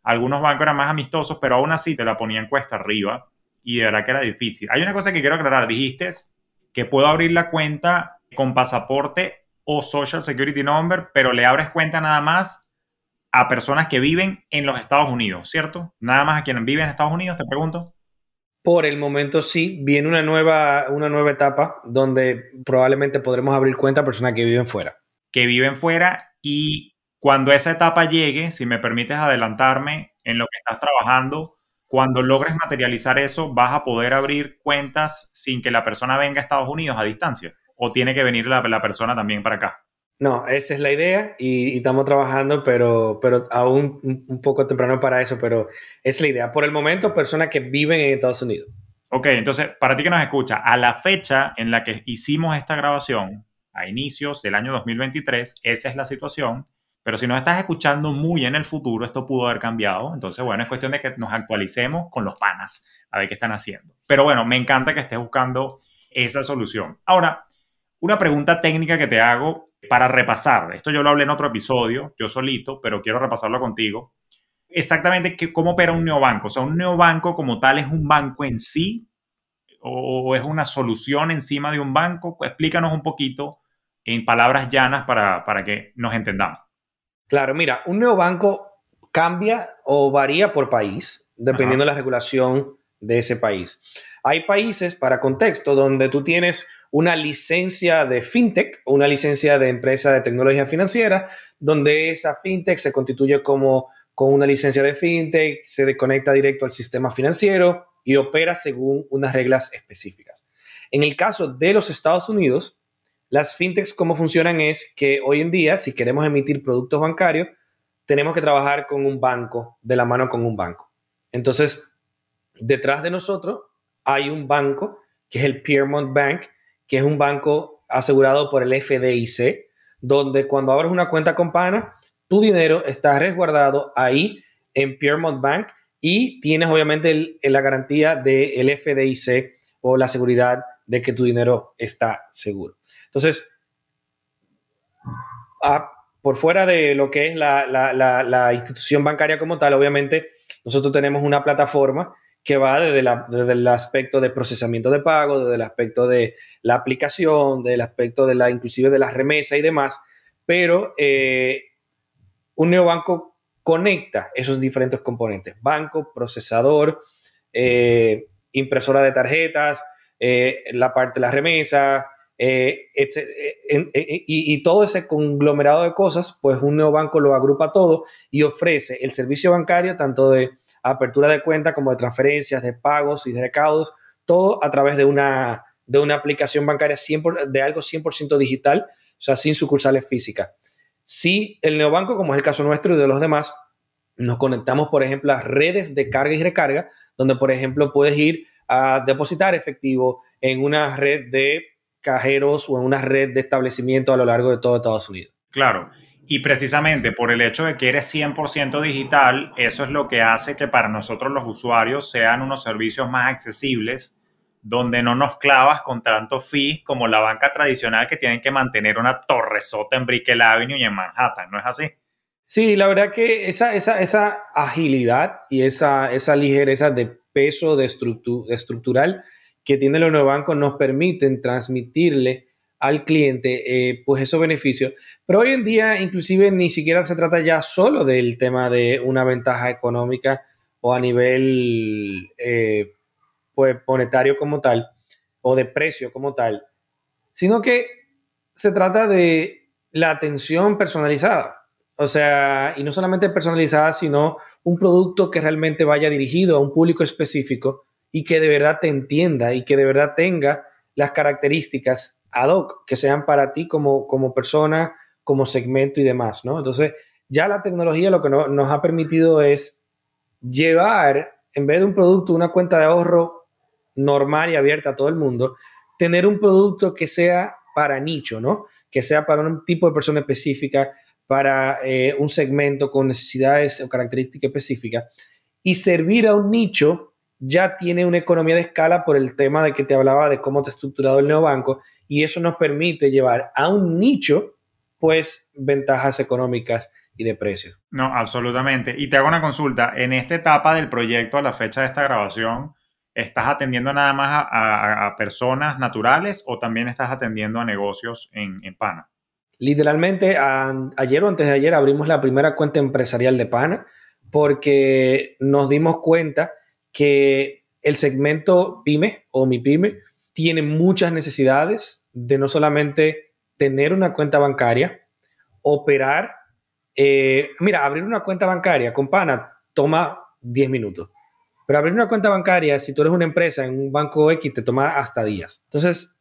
algunos bancos eran más amistosos, pero aún así te la ponían cuesta arriba. Y de verdad que era difícil. Hay una cosa que quiero aclarar. Dijiste que puedo abrir la cuenta con pasaporte o Social Security Number, pero le abres cuenta nada más a personas que viven en los Estados Unidos, ¿cierto? Nada más a quienes viven en Estados Unidos, te pregunto. Por el momento sí, viene una nueva, una nueva etapa donde probablemente podremos abrir cuenta a personas que viven fuera. Que viven fuera y cuando esa etapa llegue, si me permites adelantarme en lo que estás trabajando, cuando logres materializar eso, vas a poder abrir cuentas sin que la persona venga a Estados Unidos a distancia. ¿O tiene que venir la, la persona también para acá? No, esa es la idea y, estamos trabajando, pero, pero aún un, poco temprano para eso, pero es la idea. Por el momento, personas que viven en Estados Unidos. Ok, entonces, para ti que nos escucha, a la fecha en la que hicimos esta grabación, a inicios del año 2023, esa es la situación. Pero si nos estás escuchando muy en el futuro, esto pudo haber cambiado. Entonces, bueno, es cuestión de que nos actualicemos con los panas, a ver qué están haciendo. Pero bueno, me encanta que estés buscando esa solución. Ahora, una pregunta técnica que te hago para repasar, esto yo lo hablé en otro episodio, yo solito, pero quiero repasarlo contigo. Exactamente cómo opera un neobanco. O sea, un neobanco como tal es un banco en sí o es una solución encima de un banco. Explícanos un poquito en palabras llanas para, para que nos entendamos. Claro, mira, un neobanco cambia o varía por país, dependiendo de la regulación de ese país. Hay países, para contexto, donde tú tienes una licencia de fintech una licencia de empresa de tecnología financiera, donde esa fintech se constituye como con una licencia de fintech, se desconecta directo al sistema financiero y opera según unas reglas específicas. En el caso de los Estados Unidos, Las fintechs, cómo funcionan es que hoy en día, si queremos emitir productos bancarios, tenemos que trabajar con un banco, de la mano con un banco. Entonces, detrás de nosotros hay un banco, que es el Piermont Bank, que es un banco asegurado por el FDIC, donde cuando abres una cuenta con PANA, tu dinero está resguardado ahí en Piermont Bank y tienes obviamente la garantía del FDIC o la seguridad de que tu dinero está seguro. Entonces, por fuera de lo que es la, institución bancaria como tal, obviamente nosotros tenemos una plataforma que va desde, el aspecto de procesamiento de pago, desde el aspecto de la aplicación, del aspecto de la, inclusive de la remesa y demás, pero eh, un neobanco conecta esos diferentes componentes, banco, procesador, eh, impresora de tarjetas, eh, la parte de la remesa, eh, eh, eh, y, todo ese conglomerado de cosas, pues un neobanco lo agrupa todo y ofrece el servicio bancario tanto de apertura de cuenta como de transferencias, de pagos y de recaudos, todo a través de una, de una aplicación bancaria 100 de algo 100% digital, o sea, sin sucursales físicas. Si el neobanco, como es el caso nuestro y de los demás, nos conectamos, por ejemplo, a redes de carga y recarga, donde, por ejemplo, puedes ir a depositar efectivo en una red de cajeros o en una red de establecimientos a lo largo de todo Estados Unidos. Claro. Y precisamente por el hecho de que eres 100% digital, eso es lo que hace que para nosotros los usuarios sean unos servicios más accesibles, donde no nos clavas con tanto fees como la banca tradicional que tienen que mantener una torresota en Brickell Avenue y en Manhattan, ¿no es así? Sí, la verdad que esa, esa, esa agilidad y esa, esa ligereza de peso de, de estructural que tiene los nuevos bancos nos permiten transmitirle al cliente eh, pues esos beneficios. Pero hoy en día inclusive ni siquiera se trata ya solo del tema de una ventaja económica o a nivel eh, pues monetario como tal o de precio como tal, sino que se trata de la atención personalizada. O sea, y no solamente personalizada, sino un producto que realmente vaya dirigido a un público específico y que de verdad te entienda y que de verdad tenga las características ad hoc que sean para ti como, como persona, como segmento y demás, ¿no? Entonces, ya la tecnología lo que nos ha permitido es llevar, en vez de un producto, una cuenta de ahorro normal y abierta a todo el mundo, tener un producto que sea para nicho, ¿no? Que sea para un tipo de persona específica, para eh, un segmento con necesidades o características específicas y servir a un nicho ya tiene una economía de escala por el tema de que te hablaba de cómo te ha estructurado el neobanco y eso nos permite llevar a un nicho pues ventajas económicas y de precio. No, absolutamente. Y te hago una consulta. En esta etapa del proyecto, a la fecha de esta grabación, ¿estás atendiendo nada más a, personas naturales o también estás atendiendo a negocios en, en Pana? Literalmente, ayer o antes de ayer abrimos la primera cuenta empresarial de Pana porque nos dimos cuenta que el segmento pyme o mi pyme tiene muchas necesidades de no solamente tener una cuenta bancaria, operar. Eh, mira, abrir una cuenta bancaria con PANA toma 10 minutos. Pero abrir una cuenta bancaria, si tú eres una empresa en un banco X, te toma hasta días. Entonces,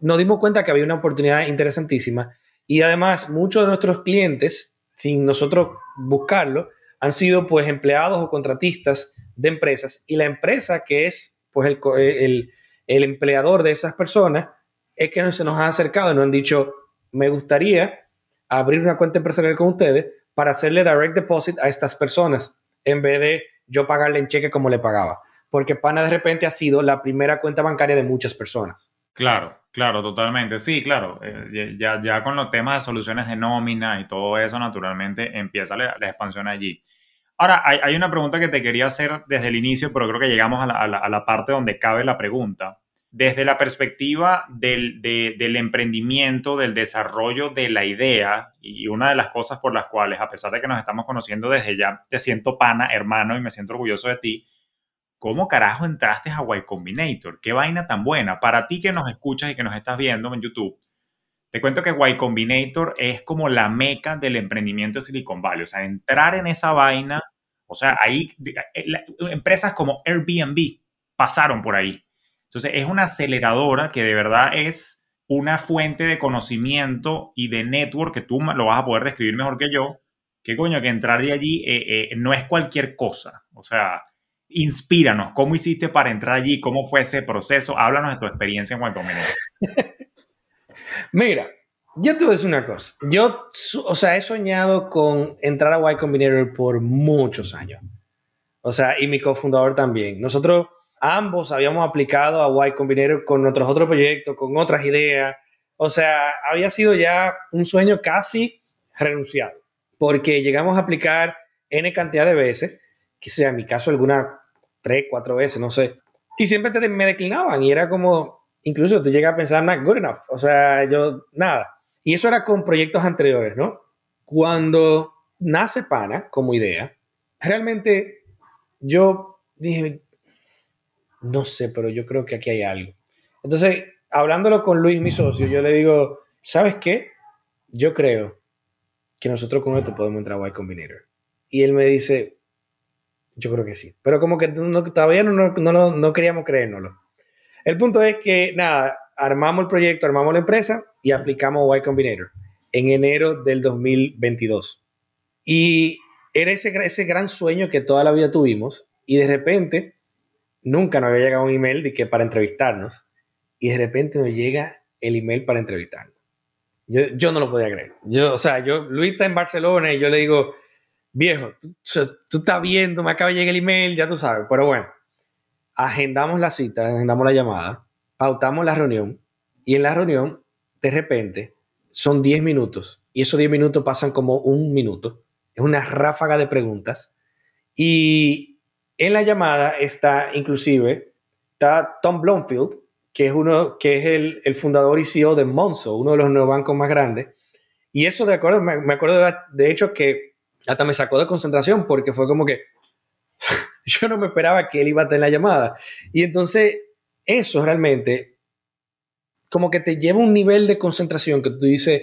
nos dimos cuenta que había una oportunidad interesantísima y además muchos de nuestros clientes, sin nosotros buscarlo, han sido pues empleados o contratistas de empresas y la empresa que es pues eh, el, el, empleador de esas personas es que se nos ha acercado y nos han dicho, me gustaría abrir una cuenta empresarial con ustedes para hacerle direct deposit a estas personas en vez de yo pagarle en cheque como le pagaba. Porque Pana de repente ha sido la primera cuenta bancaria de muchas personas. Claro, claro, totalmente. Sí, claro. Eh, ya, ya con los temas de soluciones de nómina y todo eso, naturalmente empieza la, expansión allí. Ahora, hay, una pregunta que te quería hacer desde el inicio, pero creo que llegamos a la, parte donde cabe la pregunta. Desde la perspectiva del, emprendimiento, del desarrollo de la idea, y una de las cosas por las cuales, a pesar de que nos estamos conociendo desde ya, te siento pana, hermano, y me siento orgulloso de ti, ¿cómo carajo entraste a Y Combinator? ¿Qué vaina tan buena? Para ti que nos escuchas y que nos estás viendo en YouTube, te cuento que Y Combinator es como la meca del emprendimiento de Silicon Valley. O sea, entrar en esa vaina, o sea, ahí eh, empresas como Airbnb pasaron por ahí. Entonces, es una aceleradora que de verdad es una fuente de conocimiento y de network que tú lo vas a poder describir mejor que yo. Que coño, que entrar de allí eh, eh, no es cualquier cosa. O sea, inspíranos. ¿Cómo hiciste para entrar allí? ¿Cómo fue ese proceso? Háblanos de tu experiencia en Y Combinator. Mira, yo te voy a decir una cosa. Yo, o sea, he soñado con entrar a Y Combinator por muchos años. O sea, y mi cofundador también. Nosotros ambos habíamos aplicado a Y Combinator con nuestros otros proyectos, con otras ideas. O sea, había sido ya un sueño casi renunciado, porque llegamos a aplicar N cantidad de veces, que sea en mi caso alguna tres, cuatro veces, no sé. Y siempre te, me declinaban y era como, incluso tú llegas a pensar, not good enough. O sea, yo, nada. Y eso era con proyectos anteriores, ¿no? Cuando nace Pana como idea, realmente yo dije, no sé, pero yo creo que aquí hay algo. Entonces, hablándolo con Luis, mi socio, yo le digo, ¿sabes qué? Yo creo que nosotros con esto podemos entrar a Y Combinator. Y él me dice, yo creo que sí. Pero como que todavía no, no, no, queríamos creérnoslo. El punto es que, nada, armamos el proyecto, armamos la empresa y aplicamos Y Combinator en enero del 2022. Y era ese, ese gran sueño que toda la vida tuvimos y de repente nunca nos había llegado un email de que para entrevistarnos y de repente nos llega el email para entrevistarnos. Yo, yo no lo podía creer. Yo, o sea, yo, Luis está en Barcelona y yo le digo, viejo, tú, tú estás viendo, me acaba de llegar el email, ya tú sabes, pero bueno, agendamos la cita, agendamos la llamada, pautamos la reunión y en la reunión, de repente, son 10 minutos y esos 10 minutos pasan como un minuto. Es una ráfaga de preguntas y en la llamada está inclusive está Tom Blomfield, que es, uno, que es el, el fundador y CEO de Monzo, uno de los nuevos bancos más grandes. Y eso, de acuerdo, me, acuerdo de, de, hecho que hasta me sacó de concentración porque fue como que yo no me esperaba que él iba a tener la llamada. Y entonces, eso realmente como que te lleva un nivel de concentración que tú dices,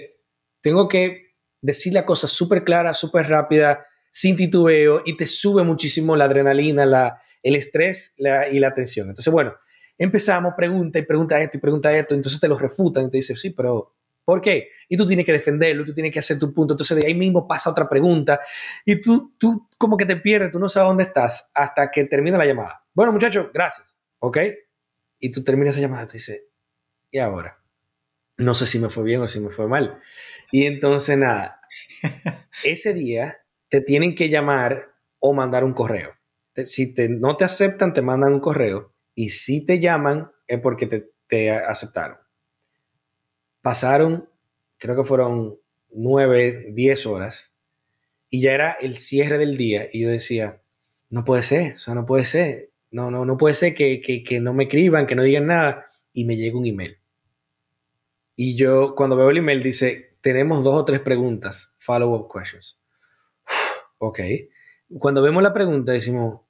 tengo que decir la cosa súper clara, súper rápida, sin titubeo y te sube muchísimo la adrenalina, la, el estrés y la tensión. Entonces, bueno, empezamos, pregunta y pregunta esto y pregunta esto, entonces te lo refutan y te dicen, sí, pero ¿por qué? Y tú tienes que defenderlo, tú tienes que hacer tu punto, entonces de ahí mismo pasa otra pregunta y tú, tú como que te pierdes, tú no sabes dónde estás hasta que termina la llamada. Bueno, muchachos, gracias, ¿ok? Y tú terminas esa llamada y tú dices, ¿y ahora? No sé si me fue bien o si me fue mal. Y entonces, nada, ese día te tienen que llamar o mandar un correo. Si te, no te aceptan, te mandan un correo. Y si te llaman, es porque te, te aceptaron. Pasaron, creo que fueron nueve, diez horas. Y ya era el cierre del día. Y yo decía, no puede ser, o sea, no puede ser. No, no, no puede ser que, que, que no me escriban, que no digan nada. Y me llega un email. Y yo, cuando veo el email, dice, tenemos dos o tres preguntas, follow-up questions. Ok. Cuando vemos la pregunta decimos,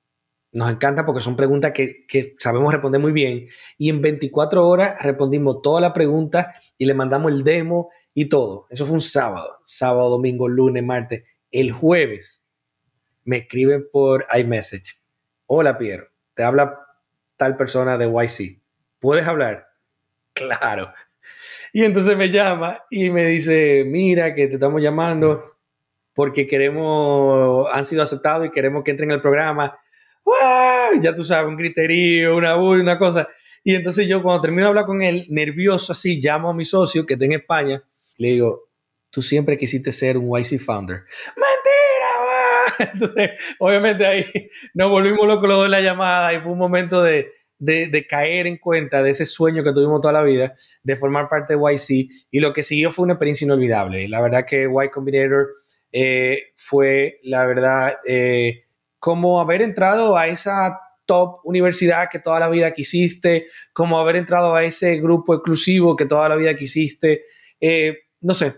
nos encanta porque son preguntas que, que, sabemos responder muy bien. Y en 24 horas respondimos toda la pregunta y le mandamos el demo y todo. Eso fue un sábado. Sábado, domingo, lunes, martes. El jueves me escriben por iMessage. Hola, Piero. Te habla tal persona de YC. ¿Puedes hablar? Claro. Y entonces me llama y me dice, mira que te estamos llamando porque queremos, han sido aceptados y queremos que entren al programa. ¡Wow! Ya tú sabes, un criterio, una una cosa. Y entonces yo cuando termino de hablar con él, nervioso así, llamo a mi socio que está en España, le digo, tú siempre quisiste ser un YC founder. ¡Mentira! Entonces, obviamente ahí nos volvimos locos los de la llamada y fue un momento de, de, de, caer en cuenta de ese sueño que tuvimos toda la vida, de formar parte de YC. Y lo que siguió fue una experiencia inolvidable. La verdad que Y Combinator eh, fue, la verdad, eh, como haber entrado a esa top universidad que toda la vida quisiste, como haber entrado a ese grupo exclusivo que toda la vida quisiste. Eh, no sé,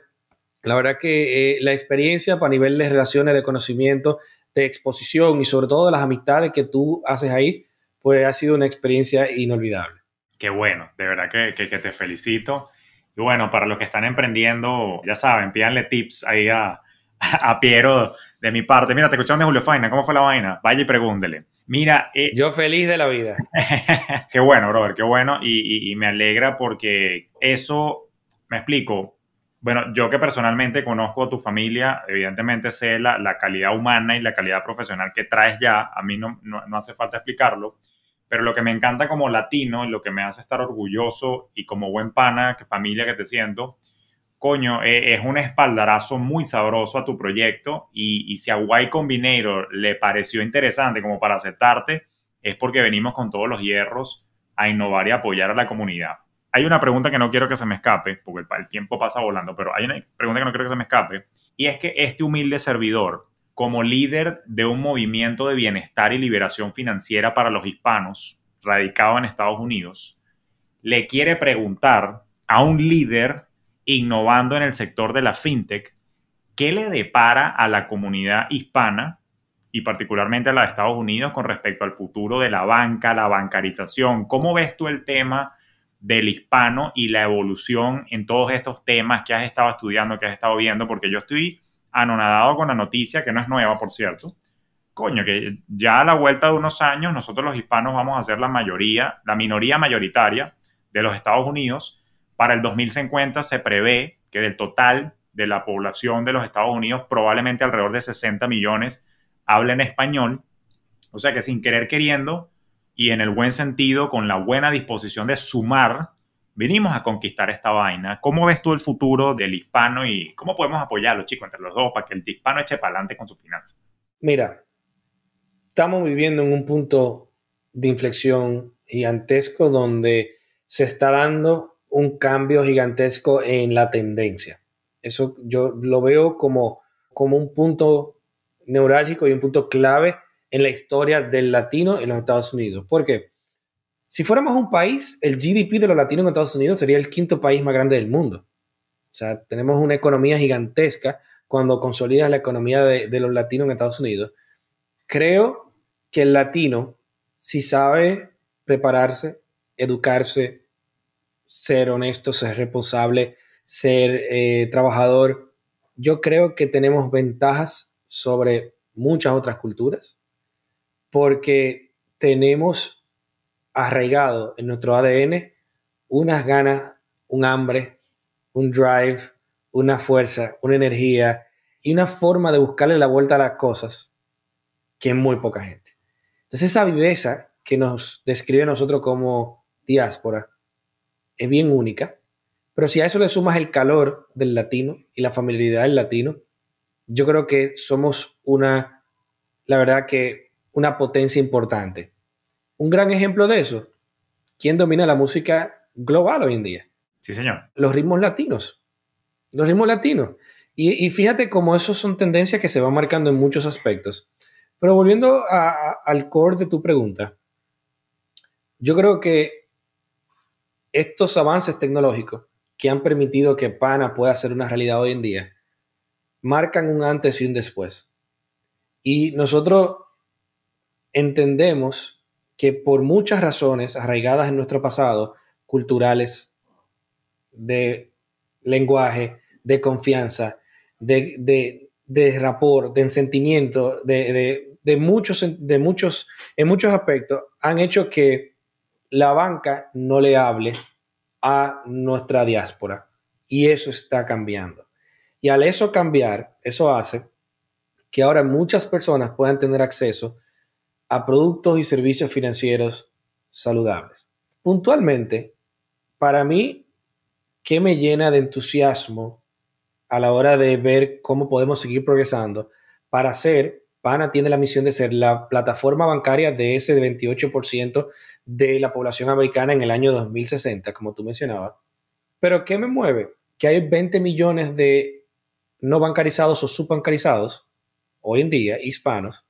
la verdad que la experiencia para nivel de relaciones, de conocimiento, de exposición y sobre todo de las amistades que tú haces ahí, pues ha sido una experiencia inolvidable. Qué bueno, de verdad que, que, que te felicito. Y bueno, para los que están emprendiendo, ya saben, pídanle tips ahí a, a Piero de mi parte. Mira, te escucharon de Julio Faina, ¿cómo fue la vaina? Vaya y pregúntele. Mira. Eh, Yo feliz de la vida. qué bueno, brother, qué bueno. Y, y, y, me alegra porque eso Me explico. Bueno, yo que personalmente conozco a tu familia, evidentemente sé la, la calidad humana y la calidad profesional que traes ya, a mí no, no, no hace falta explicarlo, pero lo que me encanta como latino, lo que me hace estar orgulloso y como buen pana, que familia que te siento, coño, eh, es un espaldarazo muy sabroso a tu proyecto y, si a Y Combinator le pareció interesante como para aceptarte, es porque venimos con todos los hierros a innovar y apoyar a la comunidad. Hay una pregunta que no quiero que se me escape, porque el tiempo pasa volando, pero hay una pregunta que no quiero que se me escape, y es que este humilde servidor, como líder de un movimiento de bienestar y liberación financiera para los hispanos, radicado en Estados Unidos, le quiere preguntar a un líder innovando en el sector de la fintech, ¿qué le depara a la comunidad hispana y particularmente a la de Estados Unidos con respecto al futuro de la banca, la bancarización? ¿Cómo ves tú el tema del hispano y la evolución en todos estos temas que has estado estudiando, que has estado viendo? Porque yo estoy anonadado con la noticia, que no es nueva, por cierto. Coño, que ya a la vuelta de unos años nosotros los hispanos vamos a ser la mayoría, la minoría mayoritaria de los Estados Unidos. Para el 2050 se prevé que del total de la población de los Estados Unidos, probablemente alrededor de 60 millones hablen español. O sea que sin querer queriendo y en el buen sentido, con la buena disposición de sumar, venimos a conquistar esta vaina. ¿Cómo ves tú el futuro del hispano y cómo podemos apoyarlo, chicos, entre los dos, para que el hispano eche para adelante con su finanzas? Mira, estamos viviendo en un punto de inflexión gigantesco donde se está dando un cambio gigantesco en la tendencia. Eso yo lo veo como, como un punto neurálgico y un punto clave en la historia del latino en los Estados Unidos. ¿Por qué? Si fuéramos un país, el GDP de los latinos en Estados Unidos sería el quinto país más grande del mundo. O sea, tenemos una economía gigantesca cuando consolidas la economía de, de los latinos en Estados Unidos. Creo que el latino, si sabe prepararse, educarse, ser honesto, ser responsable, ser eh, trabajador, yo creo que tenemos ventajas sobre muchas otras culturas porque tenemos arraigado en nuestro ADN unas ganas, un hambre, un drive, una fuerza, una energía y una forma de buscarle la vuelta a las cosas que muy poca gente. Entonces esa viveza que nos describe a nosotros como diáspora es bien única, pero si a eso le sumas el calor del latino y la familiaridad del latino, yo creo que somos una, la verdad que una potencia importante. Un gran ejemplo de eso, ¿quién domina la música global hoy en día? Sí, señor. Los ritmos latinos. Los ritmos latinos. Y, y fíjate cómo esos son tendencias que se van marcando en muchos aspectos. Pero volviendo a, a, al core de tu pregunta, yo creo que estos avances tecnológicos que han permitido que PANA pueda ser una realidad hoy en día, marcan un antes y un después. Y nosotros entendemos que por muchas razones arraigadas en nuestro pasado, culturales, de lenguaje, de confianza, de, de, de rapport, de sentimiento, de, de, de, muchos, de muchos, en muchos aspectos, han hecho que la banca no le hable a nuestra diáspora. Y eso está cambiando. Y al eso cambiar, eso hace que ahora muchas personas puedan tener acceso a productos y servicios financieros saludables. Puntualmente, para mí, ¿qué me llena de entusiasmo a la hora de ver cómo podemos seguir progresando para ser, PANA tiene la misión de ser la plataforma bancaria de ese 28% de la población americana en el año 2060, como tú mencionabas. Pero ¿qué me mueve? Que hay 20 millones de no bancarizados o subbancarizados, hoy en día, hispanos,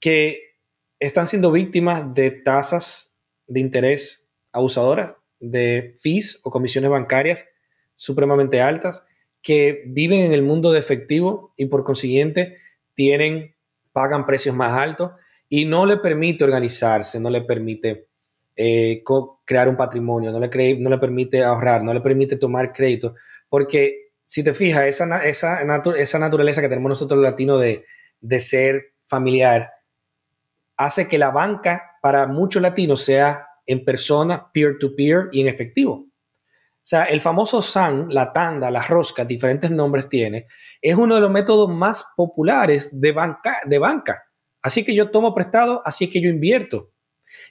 que están siendo víctimas de tasas de interés abusadoras, de fees o comisiones bancarias supremamente altas, que viven en el mundo de efectivo y por consiguiente tienen, pagan precios más altos y no le permite organizarse, no le permite eh, crear un patrimonio, no le, no le permite ahorrar, no le permite tomar crédito, porque si te fijas, esa, esa, naturaleza que tenemos nosotros los latinos de, de ser familiar, hace que la banca para muchos latinos sea en persona, peer-to-peer y en efectivo. O sea, el famoso SAN, la tanda, las roscas, diferentes nombres tiene, es uno de los métodos más populares de banca. De banca. Así que yo tomo prestado, así que yo invierto.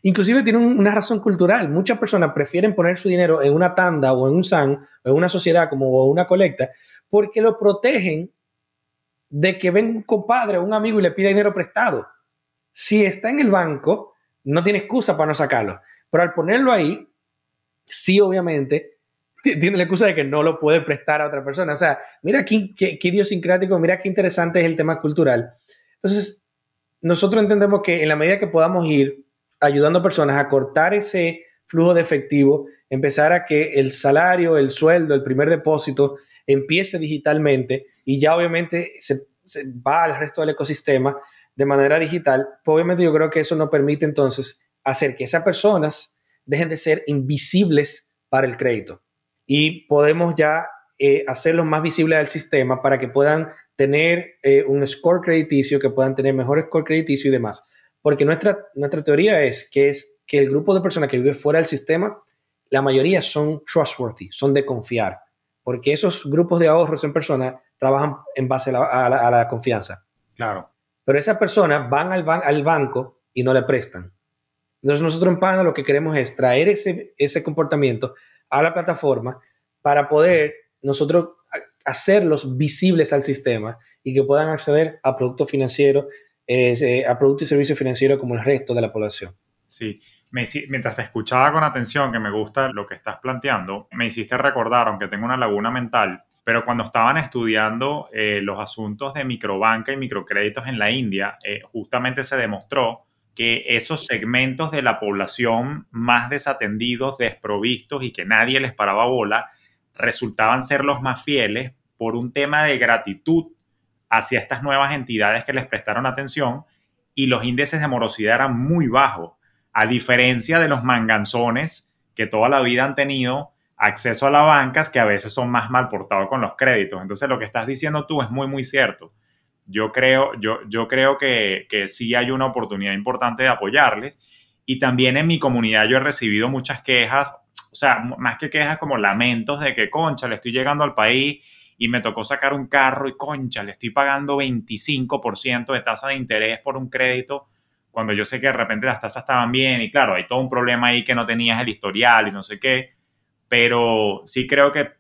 Inclusive tiene una razón cultural. Muchas personas prefieren poner su dinero en una tanda o en un SAN o en una sociedad como una colecta porque lo protegen de que venga un compadre o un amigo y le pida dinero prestado. Si está en el banco, no tiene excusa para no sacarlo. Pero al ponerlo ahí, sí, obviamente, tiene la excusa de que no lo puede prestar a otra persona. O sea, mira qué, qué, idiosincrático, mira qué interesante es el tema cultural. Entonces, nosotros entendemos que en la medida que podamos ir ayudando a personas a cortar ese flujo de efectivo, empezar a que el salario, el sueldo, el primer depósito empiece digitalmente y ya obviamente se, va al resto del ecosistema de manera digital, pues obviamente yo creo que eso nos permite entonces hacer que esas personas dejen de ser invisibles para el crédito y podemos ya eh, hacerlos más visibles al sistema para que puedan tener eh, un score crediticio, que puedan tener mejor score crediticio y demás. Porque nuestra, nuestra teoría es que, es que el grupo de personas que vive fuera del sistema, la mayoría son trustworthy, son de confiar, porque esos grupos de ahorros en persona trabajan en base a la, confianza. Claro. Pero esas personas van al, al banco y no le prestan. Entonces nosotros en PANA lo que queremos es traer ese, ese comportamiento a la plataforma para poder nosotros hacerlos visibles al sistema y que puedan acceder a productos financieros, eh, a productos y servicios financieros como el resto de la población. Sí, mientras te escuchaba con atención, que me gusta lo que estás planteando, me hiciste recordar, aunque tengo una laguna mental, pero cuando estaban estudiando eh, los asuntos de microbanca y microcréditos en la India, eh, justamente se demostró que esos segmentos de la población más desatendidos, desprovistos y que nadie les paraba bola, resultaban ser los más fieles por un tema de gratitud hacia estas nuevas entidades que les prestaron atención y los índices de morosidad eran muy bajos, a diferencia de los manganzones que toda la vida han tenido acceso a las bancas que a veces son más mal portados con los créditos. Entonces lo que estás diciendo tú es muy, muy cierto yo creo, yo, yo creo que, que sí hay una oportunidad importante de apoyarles. Y también en mi comunidad yo he recibido muchas quejas, o sea, más que quejas como lamentos de que, concha, le estoy llegando al país y me tocó sacar un carro y, concha, le estoy pagando 25% de tasa de interés por un crédito, cuando yo sé que de repente las tasas estaban bien y claro, hay todo un problema ahí que no tenías el historial y no sé qué, pero sí creo que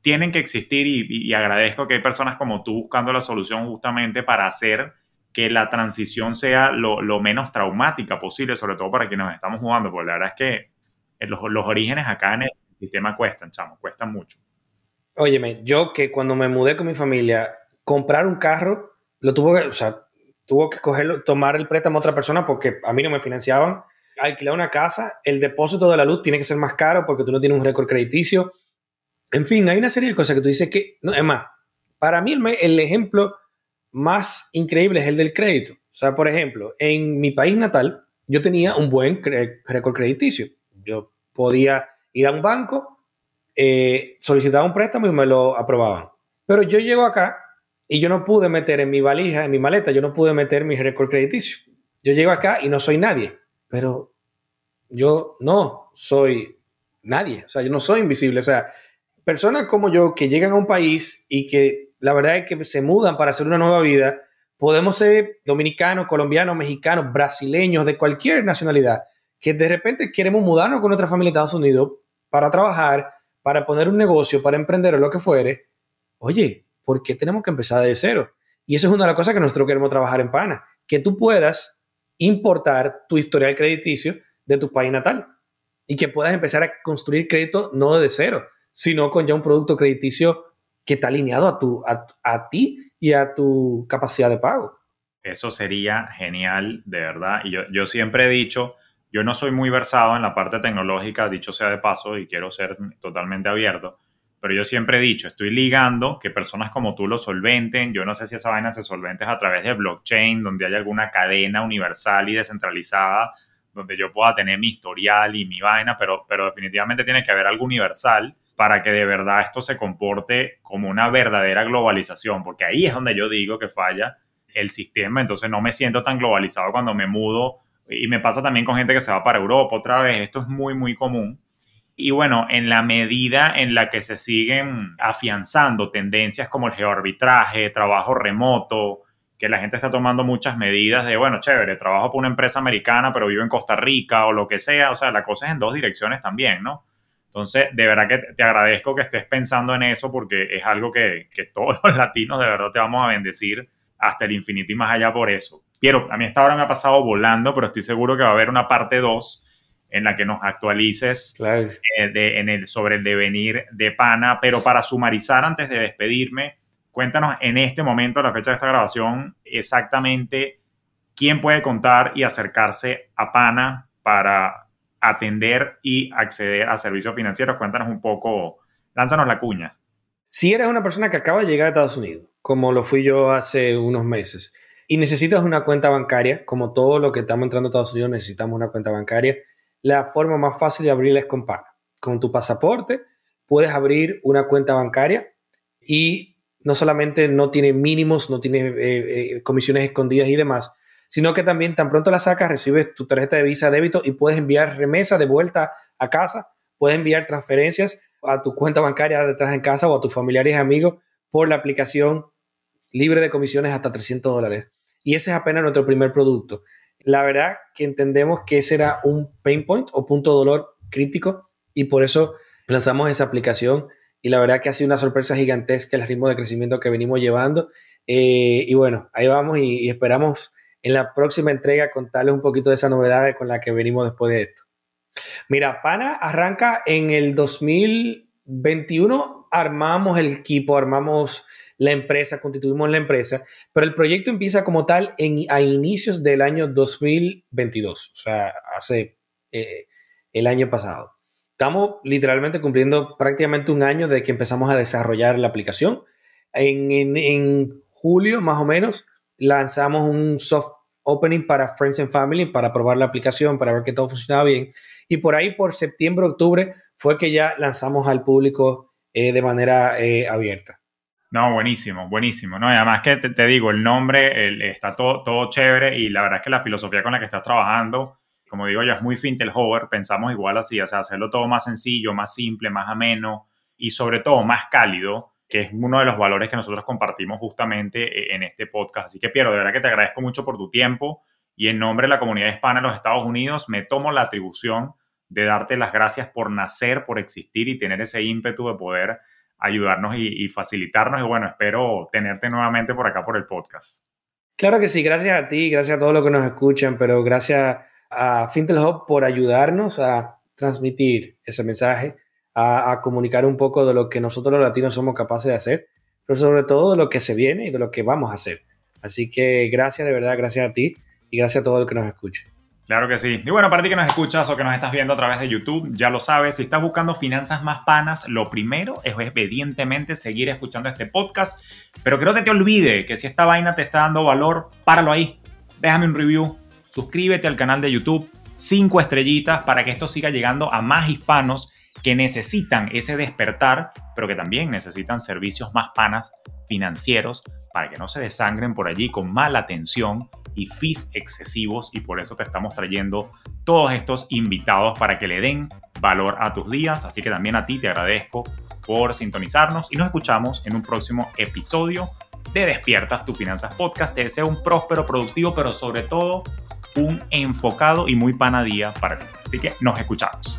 tienen que existir y, agradezco que hay personas como tú buscando la solución justamente para hacer que la transición sea lo, menos traumática posible, sobre todo para quienes estamos jugando, porque la verdad es que eh, los, los orígenes acá en el sistema cuestan, chamo, cuestan mucho. Óyeme, yo que cuando me mudé con mi familia, comprar un carro, lo tuvo que, o sea, tuvo que cogerlo, tomar el préstamo a otra persona porque a mí no me financiaban. Alquilar una casa, el depósito de la luz tiene que ser más caro porque tú no tienes un récord crediticio en fin, hay una serie de cosas que tú dices que, no, es más, para mí el, ejemplo más increíble es el del crédito. O sea, por ejemplo, en mi país natal, yo tenía un buen récord crediticio. Yo podía ir a un banco, eh, solicitar un préstamo y me lo aprobaban. Pero yo llego acá y yo no pude meter en mi valija, en mi maleta, yo no pude meter mi récord crediticio. Yo llego acá y no soy nadie, pero yo no soy nadie, o sea, yo no soy invisible, o sea, personas como yo que llegan a un país y que la verdad es que se mudan para hacer una nueva vida, podemos ser dominicanos, colombianos, mexicanos, brasileños, de cualquier nacionalidad, que de repente queremos mudarnos con nuestra familia a Estados Unidos para trabajar, para poner un negocio, para emprender o lo que fuere. Oye, ¿por qué tenemos que empezar de cero? Y eso es una de las cosas que nosotros queremos trabajar en PANA, que tú puedas importar tu historial crediticio de tu país natal y que puedas empezar a construir crédito no de cero, sino con ya un producto crediticio que está alineado a, tu, a, ti y a tu capacidad de pago. Eso sería genial, de verdad. Y yo, yo siempre he dicho, yo no soy muy versado en la parte tecnológica, dicho sea de paso, y quiero ser totalmente abierto, pero yo siempre he dicho, estoy ligando que personas como tú lo solventen. Yo no sé si esa vaina se solventes a través de blockchain, donde haya alguna cadena universal y descentralizada, donde yo pueda tener mi historial y mi vaina, pero, pero definitivamente tiene que haber algo universal para que de verdad esto se comporte como una verdadera globalización, porque ahí es donde yo digo que falla el sistema, entonces no me siento tan globalizado cuando me mudo y me pasa también con gente que se va para Europa otra vez, esto es muy, muy común. Y bueno, en la medida en la que se siguen afianzando tendencias como el geoarbitraje, trabajo remoto, que la gente está tomando muchas medidas de, bueno, chévere, trabajo para una empresa americana, pero vivo en Costa Rica o lo que sea. O sea, la cosa es en dos direcciones también, ¿no? Entonces, de verdad que te agradezco que estés pensando en eso porque es algo que, que todos los latinos de verdad te vamos a bendecir hasta el infinito y más allá por eso. Pero a mí esta hora me ha pasado volando, pero estoy seguro que va a haber una parte 2 en la que nos actualices eh, en el, sobre el devenir de Pana. Pero para sumarizar antes de despedirme, cuéntanos en este momento, la fecha de esta grabación, exactamente quién puede contar y acercarse a Pana para atender y acceder a servicios financieros. Cuéntanos un poco, lánzanos la cuña. Si eres una persona que acaba de llegar a Estados Unidos, como lo fui yo hace unos meses, y necesitas una cuenta bancaria, como todo lo que estamos entrando a Estados Unidos necesitamos una cuenta bancaria, la forma más fácil de abrirla es con PANA. Con tu pasaporte puedes abrir una cuenta bancaria y no solamente no tiene mínimos, no tiene eh, eh, comisiones escondidas y demás, sino que también tan pronto la sacas, recibes tu tarjeta de visa débito y puedes enviar remesa de vuelta a casa, puedes enviar transferencias a tu cuenta bancaria detrás en casa o a tus familiares y amigos por la aplicación libre de comisiones hasta 300 dólares. Y ese es apenas nuestro primer producto. La verdad que entendemos que ese era un pain point o punto de dolor crítico y por eso lanzamos esa aplicación y la verdad que ha sido una sorpresa gigantesca el ritmo de crecimiento que venimos llevando. Eh, y bueno, ahí vamos y, esperamos en la próxima entrega contarles un poquito de esa novedad con la que venimos después de esto. Mira, Pana arranca en el 2021, armamos el equipo, armamos la empresa, constituimos la empresa, pero el proyecto empieza como tal a inicios del año 2022, o sea, hace eh, el año pasado. Estamos literalmente cumpliendo prácticamente un año de que empezamos a desarrollar la aplicación. En, julio, más o menos, lanzamos un soft opening para Friends and Family para probar la aplicación, para ver que todo funcionaba bien. Y por ahí, por septiembre, octubre, fue que ya lanzamos al público eh, de manera eh, abierta. No, buenísimo, buenísimo. No, y además que te, digo, el nombre está todo, todo chévere y la verdad es que la filosofía con la que estás trabajando, como digo ya es muy Fintelhover, pensamos igual así, o sea, hacerlo todo más sencillo, más simple, más ameno y sobre todo más cálido, que es uno de los valores que nosotros compartimos justamente e, en este podcast. Así que, Piero, de verdad que te agradezco mucho por tu tiempo y en nombre de la comunidad hispana de los Estados Unidos me tomo la atribución de darte las gracias por nacer, por existir y tener ese ímpetu de poder ayudarnos y, facilitarnos. Y bueno, espero tenerte nuevamente por acá por el podcast. Claro que sí, gracias a ti, gracias a todos los que nos escuchan, pero gracias a Fintel Hub por ayudarnos a transmitir ese mensaje, a, comunicar un poco de lo que nosotros los latinos somos capaces de hacer, pero sobre todo de lo que se viene y de lo que vamos a hacer. Así que gracias de verdad, gracias a ti y gracias a todos los que nos escuchan. Claro que sí. Y bueno, para ti que nos escuchas o que nos estás viendo a través de YouTube, ya lo sabes, si estás buscando finanzas más panas, lo primero es evidentemente seguir escuchando este podcast, pero que no se te olvide que si esta vaina te está dando valor, páralo ahí. Déjame un review, suscríbete al canal de YouTube, cinco estrellitas para que esto siga llegando a más hispanos que necesitan ese despertar, pero que también necesitan servicios más panas financieros para que no se desangren por allí con mala atención y fees excesivos y por eso te estamos trayendo todos estos invitados para que le den valor a tus días. Así que también a ti te agradezco por sintonizarnos y nos escuchamos en un próximo episodio de Despiertas tu Finanzas Podcast. Te deseo un próspero, productivo, pero sobre todo un enfocado y muy panadía para ti. Así que nos escuchamos.